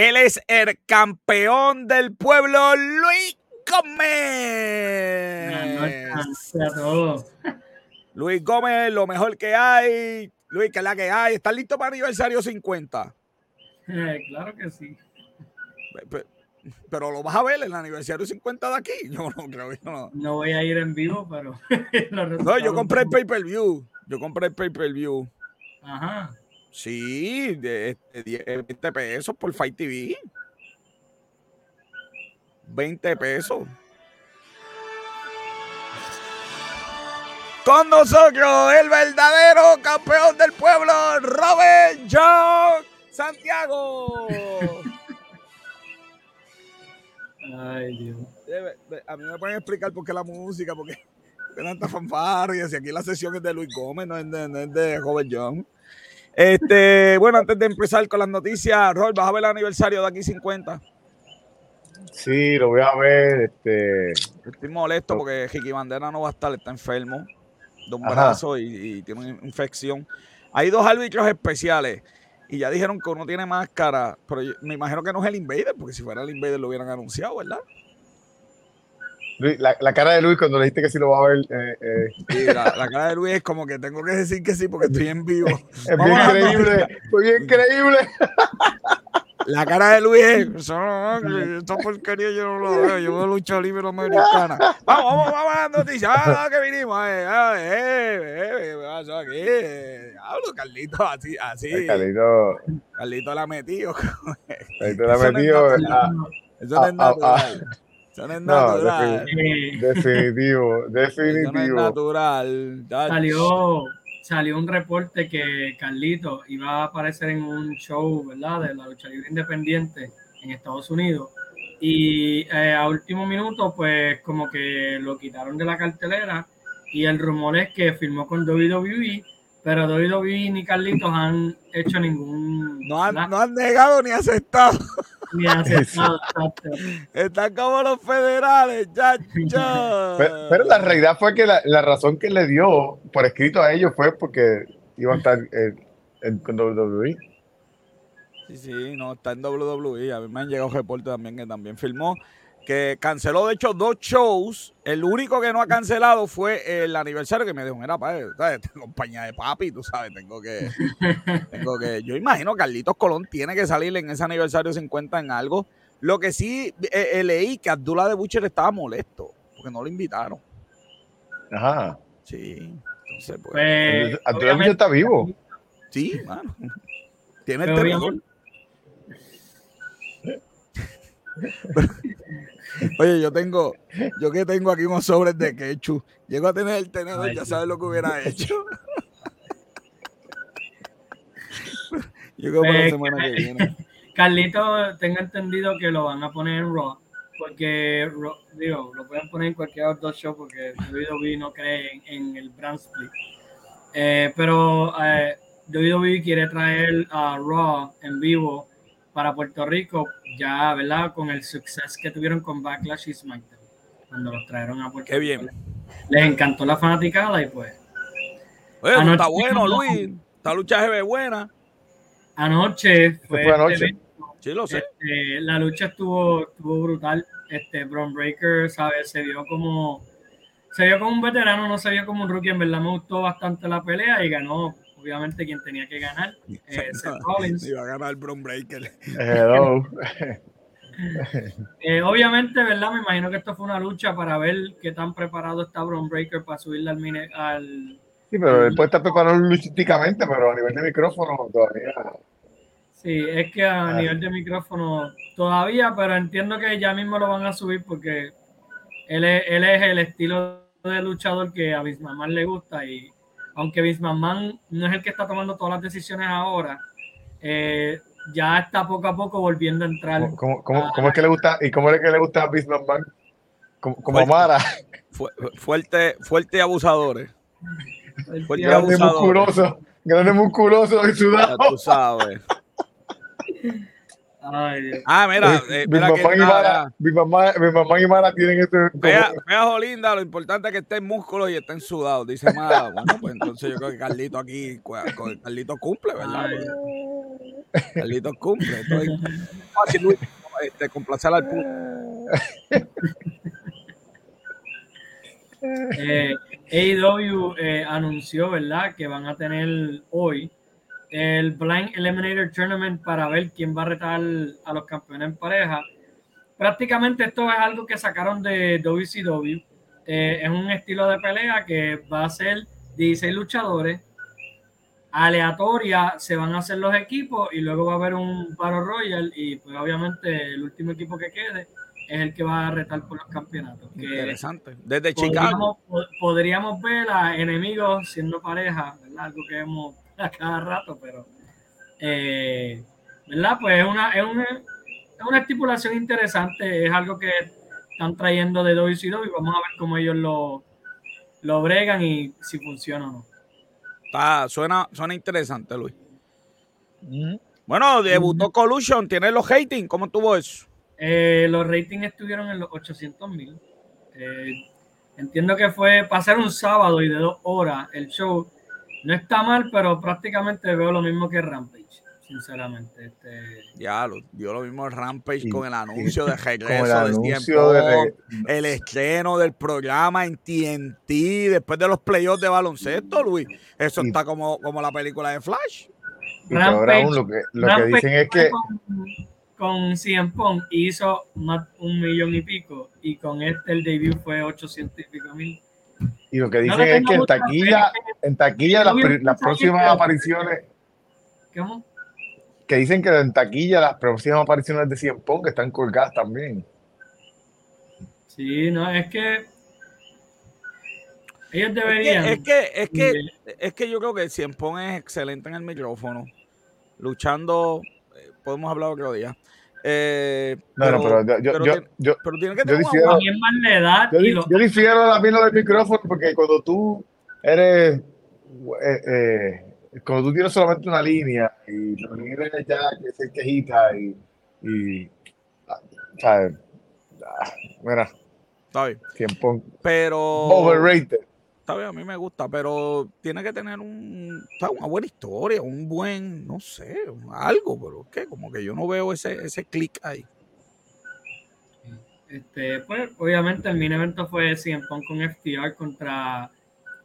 Él es el campeón del pueblo, Luis Gómez. Luis Gómez, lo mejor que hay. Luis, que es la que hay. ¿Estás listo para aniversario 50? Eh, claro que sí. Pe- pe- Pero lo vas a ver en el aniversario 50 de aquí. Yo no creo no. No voy a ir en vivo, pero. No, yo compré el pay-per-view. Yo compré el pay-per-view. Ajá. Sí, de, de 10, 20 pesos por Fight TV. 20 pesos. Con nosotros, el verdadero campeón del pueblo, Robert John Santiago. Ay, Dios. A mí me pueden explicar por qué la música, porque qué tanta fanfarria, si aquí la sesión es de Luis Gómez, no es de, no es de Robert John. Este, bueno, antes de empezar con las noticias, Rol, ¿vas a ver el aniversario de aquí 50? Sí, lo voy a ver. Este, Estoy molesto porque Ricky Bandera no va a estar, está enfermo de un Ajá. brazo y, y tiene una infección. Hay dos árbitros especiales y ya dijeron que uno tiene máscara, pero yo- me imagino que no es el Invader, porque si fuera el Invader lo hubieran anunciado, ¿verdad? La, la cara de Luis cuando le dijiste que sí lo va a ver eh, eh, Y la, la cara de Luis es como que tengo que decir que sí porque estoy en vivo. es bien Vamos a- increíble. Fue bien increíble. La cara de Luis es, "Eso no, que esta porquería yo no lo veo, yo veo lucha libre americana. Vamos, vamos, vamos a las noticias, ah, que vinimos, eh, eh, eh, ¿qué pasó aquí? Hablo, Carlito, así, así, Carlito, Carlito la metió. Carlito la metió. natural. Eso no es Ah, ah, natural. Eso no es No, natural. Eh, definitivo, Eso no es definitivo. natural. Salió, salió un reporte que Carlito iba a aparecer en un show, ¿verdad? De la lucha libre independiente en Estados Unidos. Y eh, a último minuto, pues como que lo quitaron de la cartelera. Y el rumor es que firmó con WWE, pero WWE ni Carlitos han hecho ningún. No han, no han negado ni aceptado. Ni aceptado, exacto. Están como los federales, ya, Pero, pero la realidad fue que la, la razón que le dio por escrito a ellos fue porque iban a estar en, en, con WWE. Sí, sí, no, está en WWE. A mí me han llegado reportes también que también filmó. Que canceló, de hecho, dos shows. El único que no ha cancelado fue el aniversario que me dijo, mira, padre, ¿sabes? compañía de papi, tú sabes, tengo que, tengo que. Yo imagino que Carlitos Colón tiene que salir en ese aniversario 50 en algo. Lo que sí eh, eh, leí que Abdullah de Butcher estaba molesto porque no lo invitaron. Ajá. Sí, entonces, pues. Pues, Abdullah obviamente, está vivo. Sí, mano. Tiene el tenedor. Oye, yo tengo, yo que tengo aquí unos sobres de quechu. Llego a tener el tenedor, ya sabes lo que hubiera hecho. yo creo que la semana que viene. Carlito, tengo entendido que lo van a poner en Raw. Porque, digo, lo pueden poner en cualquier otro show porque WWE no cree en, el brand split. Eh, pero eh, WWE quiere traer a Raw en vivo para Puerto Rico, ya, ¿verdad? Con el suceso que tuvieron con Backlash y SmackDown, cuando los trajeron a Puerto Qué bien. Les encantó la fanaticada y pues. Oye, está bueno, Luis. Esta lucha se ve buena. Anoche fue. fue anoche. sí, lo sé. Este, la lucha estuvo, estuvo brutal. Este, Braun Breaker, ¿sabes? Se vio como. Se vio como un veterano, no se vio como un rookie. En verdad me gustó bastante la pelea y ganó obviamente quien tenía que ganar, eh, Seth Rollins. Iba a ganar Bron Breaker. eh, obviamente, ¿verdad? Me imagino que esto fue una lucha para ver qué tan preparado está Bron Breaker para subirle al, al Sí, pero él puede estar preparado logísticamente, pero a nivel de micrófono todavía. Sí, es que a ah. nivel de micrófono todavía, pero entiendo que ya mismo lo van a subir porque él es, él es el estilo de luchador que a Bismarck le gusta y aunque Vince McMahon no es el que está tomando todas las decisiones ahora, eh, ya está poco a poco volviendo a entrar. ¿Cómo, cómo, es que le gusta y cómo es que le gusta a Vince McMahon? Como, como Mara. fuerte, fuerte abusadores. Fuerte grande musculoso, grande musculoso y sudado. Ya tú sabes. Ah, mira, eh, mi, mamá y Mara, mi, mamá, mi, mamá, y Mara tienen este. Vea, vea, Jolinda, lo importante es que esté en músculo y esté en sudado. Dice Mara, bueno, pues entonces yo creo que Carlito aquí, Carlito cumple, ¿verdad? Carlito cumple. Entonces, fácil, este, complacer al público. eh, AEW eh, anunció, ¿verdad?, que van a tener hoy el Blind Eliminator Tournament para ver quién va a retar a los campeones en pareja. Prácticamente esto es algo que sacaron de WCW. Eh, es un estilo de pelea que va a ser 16 luchadores. Aleatoria se van a hacer los equipos y luego va a haber un Battle Royal y pues obviamente el último equipo que quede es el que va a retar por los campeonatos. Interesante. Desde Chicago. Podríamos ver a enemigos siendo pareja, ¿verdad? Algo que hemos a cada rato, pero eh, ¿verdad? Pues es una, es una, es una estipulación interesante, es algo que están trayendo de WCW y vamos a ver cómo ellos lo, lo bregan y si funciona o no. Está, suena, suena interesante, Luis. Bueno, debutó Collusion, tiene los ratings, ¿cómo tuvo eso? Eh, los ratings estuvieron en los 800 mil. Eh, entiendo que fue pasar un sábado y de dos horas el show no está mal, pero prácticamente veo lo mismo que Rampage, sinceramente. Este... Ya, lo, dio lo mismo Rampage con el anuncio de regreso el tiempo, de... el estreno del programa en TNT, después de los playoffs de baloncesto, Luis. Eso está como, como la película de Flash. Rampage, lo que, lo que dicen es que... Con, CM Punk hizo más, un millón y pico y con este el debut fue 800 y pico mil. Y lo que dicen es que en taquilla, en taquilla las, próximas apariciones. ¿Cómo? Que dicen que en taquilla las próximas apariciones de Cien Pong están colgadas también. Sí, no, es que ellos deberían. Es que, es que, es que, yo creo que Cien Pong es excelente en el micrófono. Luchando, eh, podemos hablar otro día. Eh, no, no, pero yo, yo, yo, pero tiene que yo difiero, edad yo, yo difiero la misma del micrófono porque cuando tú eres eh, eh, cuando tú tienes solamente una línea y que ya que se quejita y, y ah, ¿sabes? Ah, mira, está bien. Tiempo pero overrated a mí me gusta, pero tiene que tener un, una buena historia, un buen, no sé, algo, pero que como que yo no veo ese, ese clic ahí. Este, pues, obviamente el mini evento fue CM Punk con FTR contra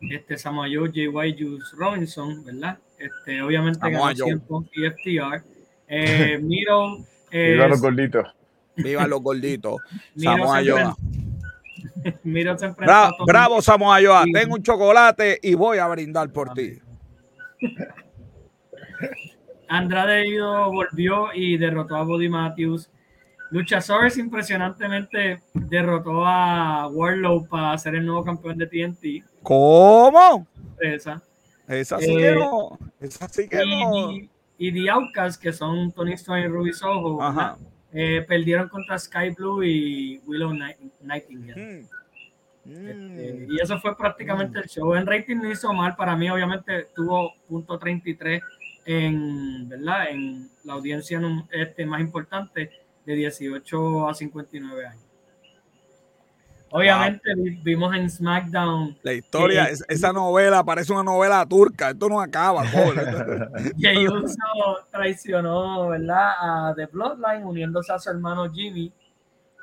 este Samoa Joe, JY Juice Robinson, ¿verdad? Este, obviamente ganó CM Punk y FTR. Eh, Miro. Viva los gorditos. Viva los gorditos. Samoa Joe. bravo, bravo Samoa Joa, tengo un chocolate y voy a brindar por ti. Andrade volvió y derrotó a Buddy Matthews. Luchasaurus impresionantemente derrotó a Warlow para ser el nuevo campeón de TNT. ¿Cómo? Esa. Esa sí que eh, no. Esa sí que y, no. Y, The Outcast, que son Tony Stone y Ruby Soho, eh, perdieron contra Sky Blue y Willow Nightingale. Hmm. Este, y eso fue prácticamente el show. En rating no hizo mal para mí, obviamente tuvo punto 33 en, ¿verdad? en la audiencia este, más importante de 18 a 59 años. Obviamente vimos en SmackDown. La historia, esa novela parece una novela turca, esto no acaba. Jey Uso traicionó, ¿verdad? A The Bloodline uniéndose a su hermano Jimmy.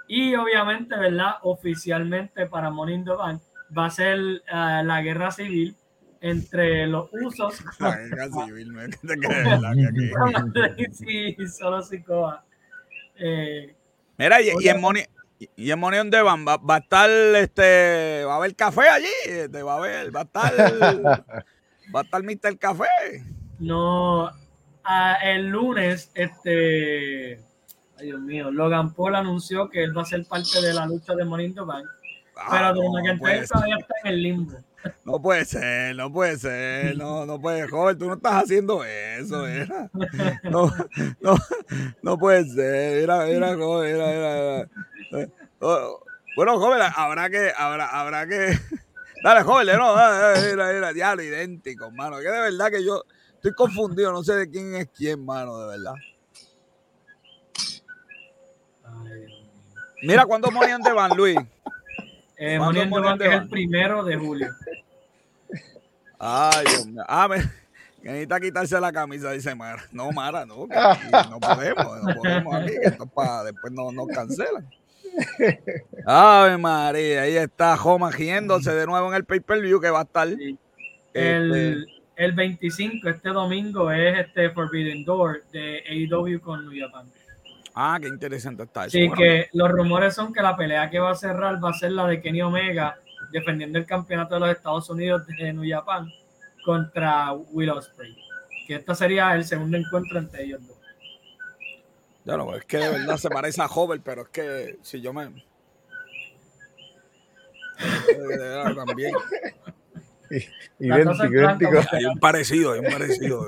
Y obviamente, ¿verdad? Oficialmente para Money in the Bank va a ser uh, la guerra civil entre los usos. La guerra civil, no es que te crees. sí, solo Sikoa. Eh, Mira, y, y en Money y en Money on Van va, va, a estar, este, va a haber café allí, este, va a haber, va a estar, va a estar Mr. Café. No, el lunes, este, ay Dios mío, Logan Paul anunció que él va a ser parte de la lucha de Money in the Bank, ah, pero de no, que todavía está en el limbo. No puede ser, no puede ser, no, no puede, joven, tú no estás haciendo eso, era. No, no, no puede ser, era, era, joven, era, era, Oh, bueno, joven, habrá que, habrá, habrá que. Dale, joven, no, era, era, diablo, idéntico, mano. Que de verdad que yo estoy confundido, no sé de quién es quién, mano, de verdad. Mira, ¿cuándo morían de Van, Luis? Eh, morían de Van es el primero de julio. Ay, Dios mío. Ah, me, necesita quitarse la camisa, dice Mara. No, Mara, no, no podemos, no podemos aquí, esto para después no nos cancelan. Ay, María, ahí está Homa giéndose de nuevo en el pay-per-view que va a estar. El, este, el 25, este domingo, es este Forbidden Door de AEW con New Japan. Ah, qué interesante está eso. Sí, que los rumores son que la pelea que va a cerrar va a ser la de Kenny Omega defendiendo el campeonato de los Estados Unidos de New Japan contra Will Ospreay. Que este sería el segundo encuentro entre ellos dos. Ya no, es que de verdad se parece a Hover, pero es que si yo me. también. Idéntico, Hay un parecido, hay un parecido.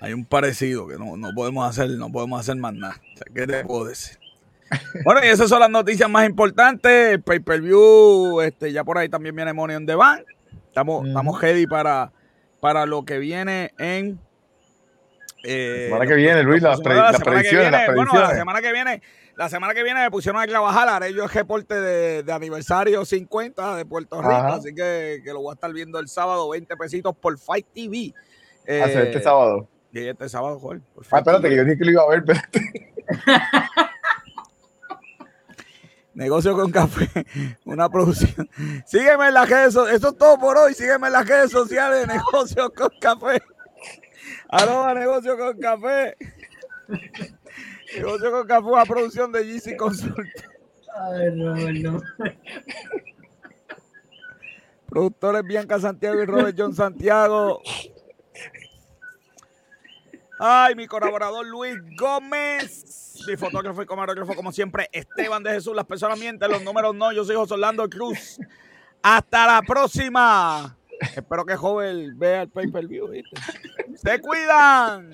Hay un parecido que no, no podemos hacer, no podemos hacer más nada. ¿Qué te puedo decir? Bueno, y esas son las noticias más importantes. El pay-per-view, este, ya por ahí también viene Money on the Bank. Estamos, estamos ready para, para lo que viene en eh, la semana que viene, Luis, las, predicciones, Bueno, la semana que viene, la semana que viene me pusieron a trabajar, haré yo el reporte de, aniversario 50 de Puerto Rico, así que, que, lo voy a estar viendo el sábado, 20 pesitos por Fight TV. Eh, este sábado. Y este sábado, Joel. Ah, espérate, que yo dije que lo iba a ver, espérate. Negocio con café, una producción. Sígueme en las redes sociales, eso es todo por hoy. Sígueme en las redes sociales de Negocio con café. Arroba negocio con café. negocio con café, una producción de GC Consult. Ay, no, no. Productores Bianca Santiago y Robert John Santiago. Ay, mi colaborador Luis Gómez. Mi fotógrafo y camarógrafo, como siempre, Esteban de Jesús. Las personas mienten, los números no. Yo soy José Orlando Cruz. Hasta la próxima. Espero que Joven vea el pay per view. ¡Se cuidan!